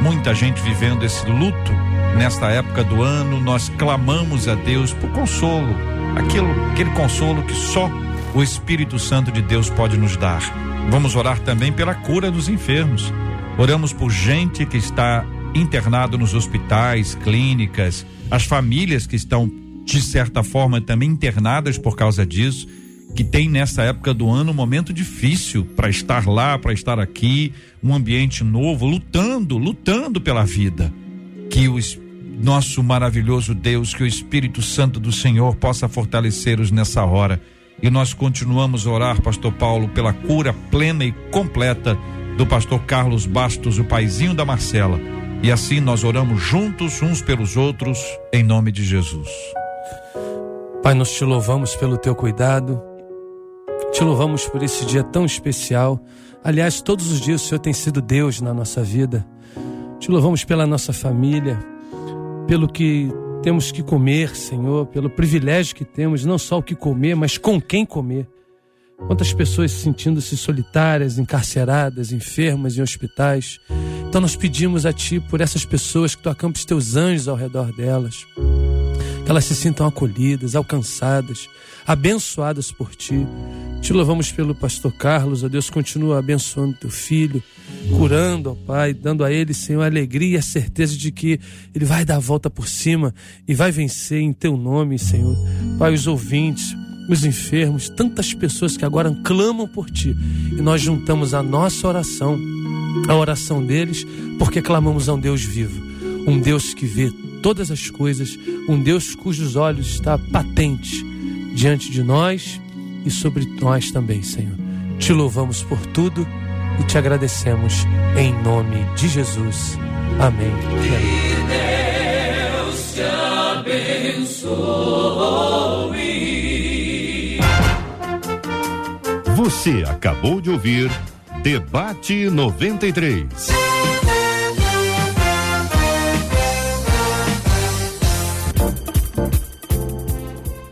Muita gente vivendo esse luto nesta época do ano. Nós clamamos a Deus por consolo, aquilo, aquele consolo que só o Espírito Santo de Deus pode nos dar. Vamos orar também pela cura dos enfermos. Oramos por gente que está internado nos hospitais, clínicas, as famílias que estão de certa forma também internadas por causa disso, que tem nessa época do ano um momento difícil para estar lá, para estar aqui, um ambiente novo, lutando, lutando pela vida. Que o nosso maravilhoso Deus, que o Espírito Santo do Senhor possa fortalecê-los nessa hora. E nós continuamos a orar, Pastor Paulo, pela cura plena e completa do Pastor Carlos Bastos, o paizinho da Marcela. E assim nós oramos juntos uns pelos outros, em nome de Jesus. Pai, nós te louvamos pelo teu cuidado, te louvamos por esse dia tão especial. Aliás, todos os dias o Senhor tem sido Deus na nossa vida. Te louvamos pela nossa família, pelo que temos que comer, Senhor, pelo privilégio que temos, não só o que comer, mas com quem comer. Quantas pessoas sentindo-se solitárias, encarceradas, enfermas em hospitais. Então nós pedimos a Ti por essas pessoas que Tu acampes Teus anjos ao redor delas que elas se sintam acolhidas, alcançadas, abençoadas por ti. Te louvamos pelo pastor Carlos, ó Deus, continua abençoando teu filho, curando, ó Pai, dando a ele, Senhor, a alegria e a certeza de que ele vai dar a volta por cima e vai vencer em teu nome, Senhor. Pai, os ouvintes, os enfermos, tantas pessoas que agora clamam por ti. E nós juntamos a nossa oração, a oração deles, porque clamamos a um Deus vivo, um Deus que vê todas as coisas, um Deus cujos olhos está patente diante de nós e sobre nós também, Senhor. Te louvamos por tudo e te agradecemos em nome de Jesus. Amém. Que Deus te abençoe. Você acabou de ouvir Debate 93.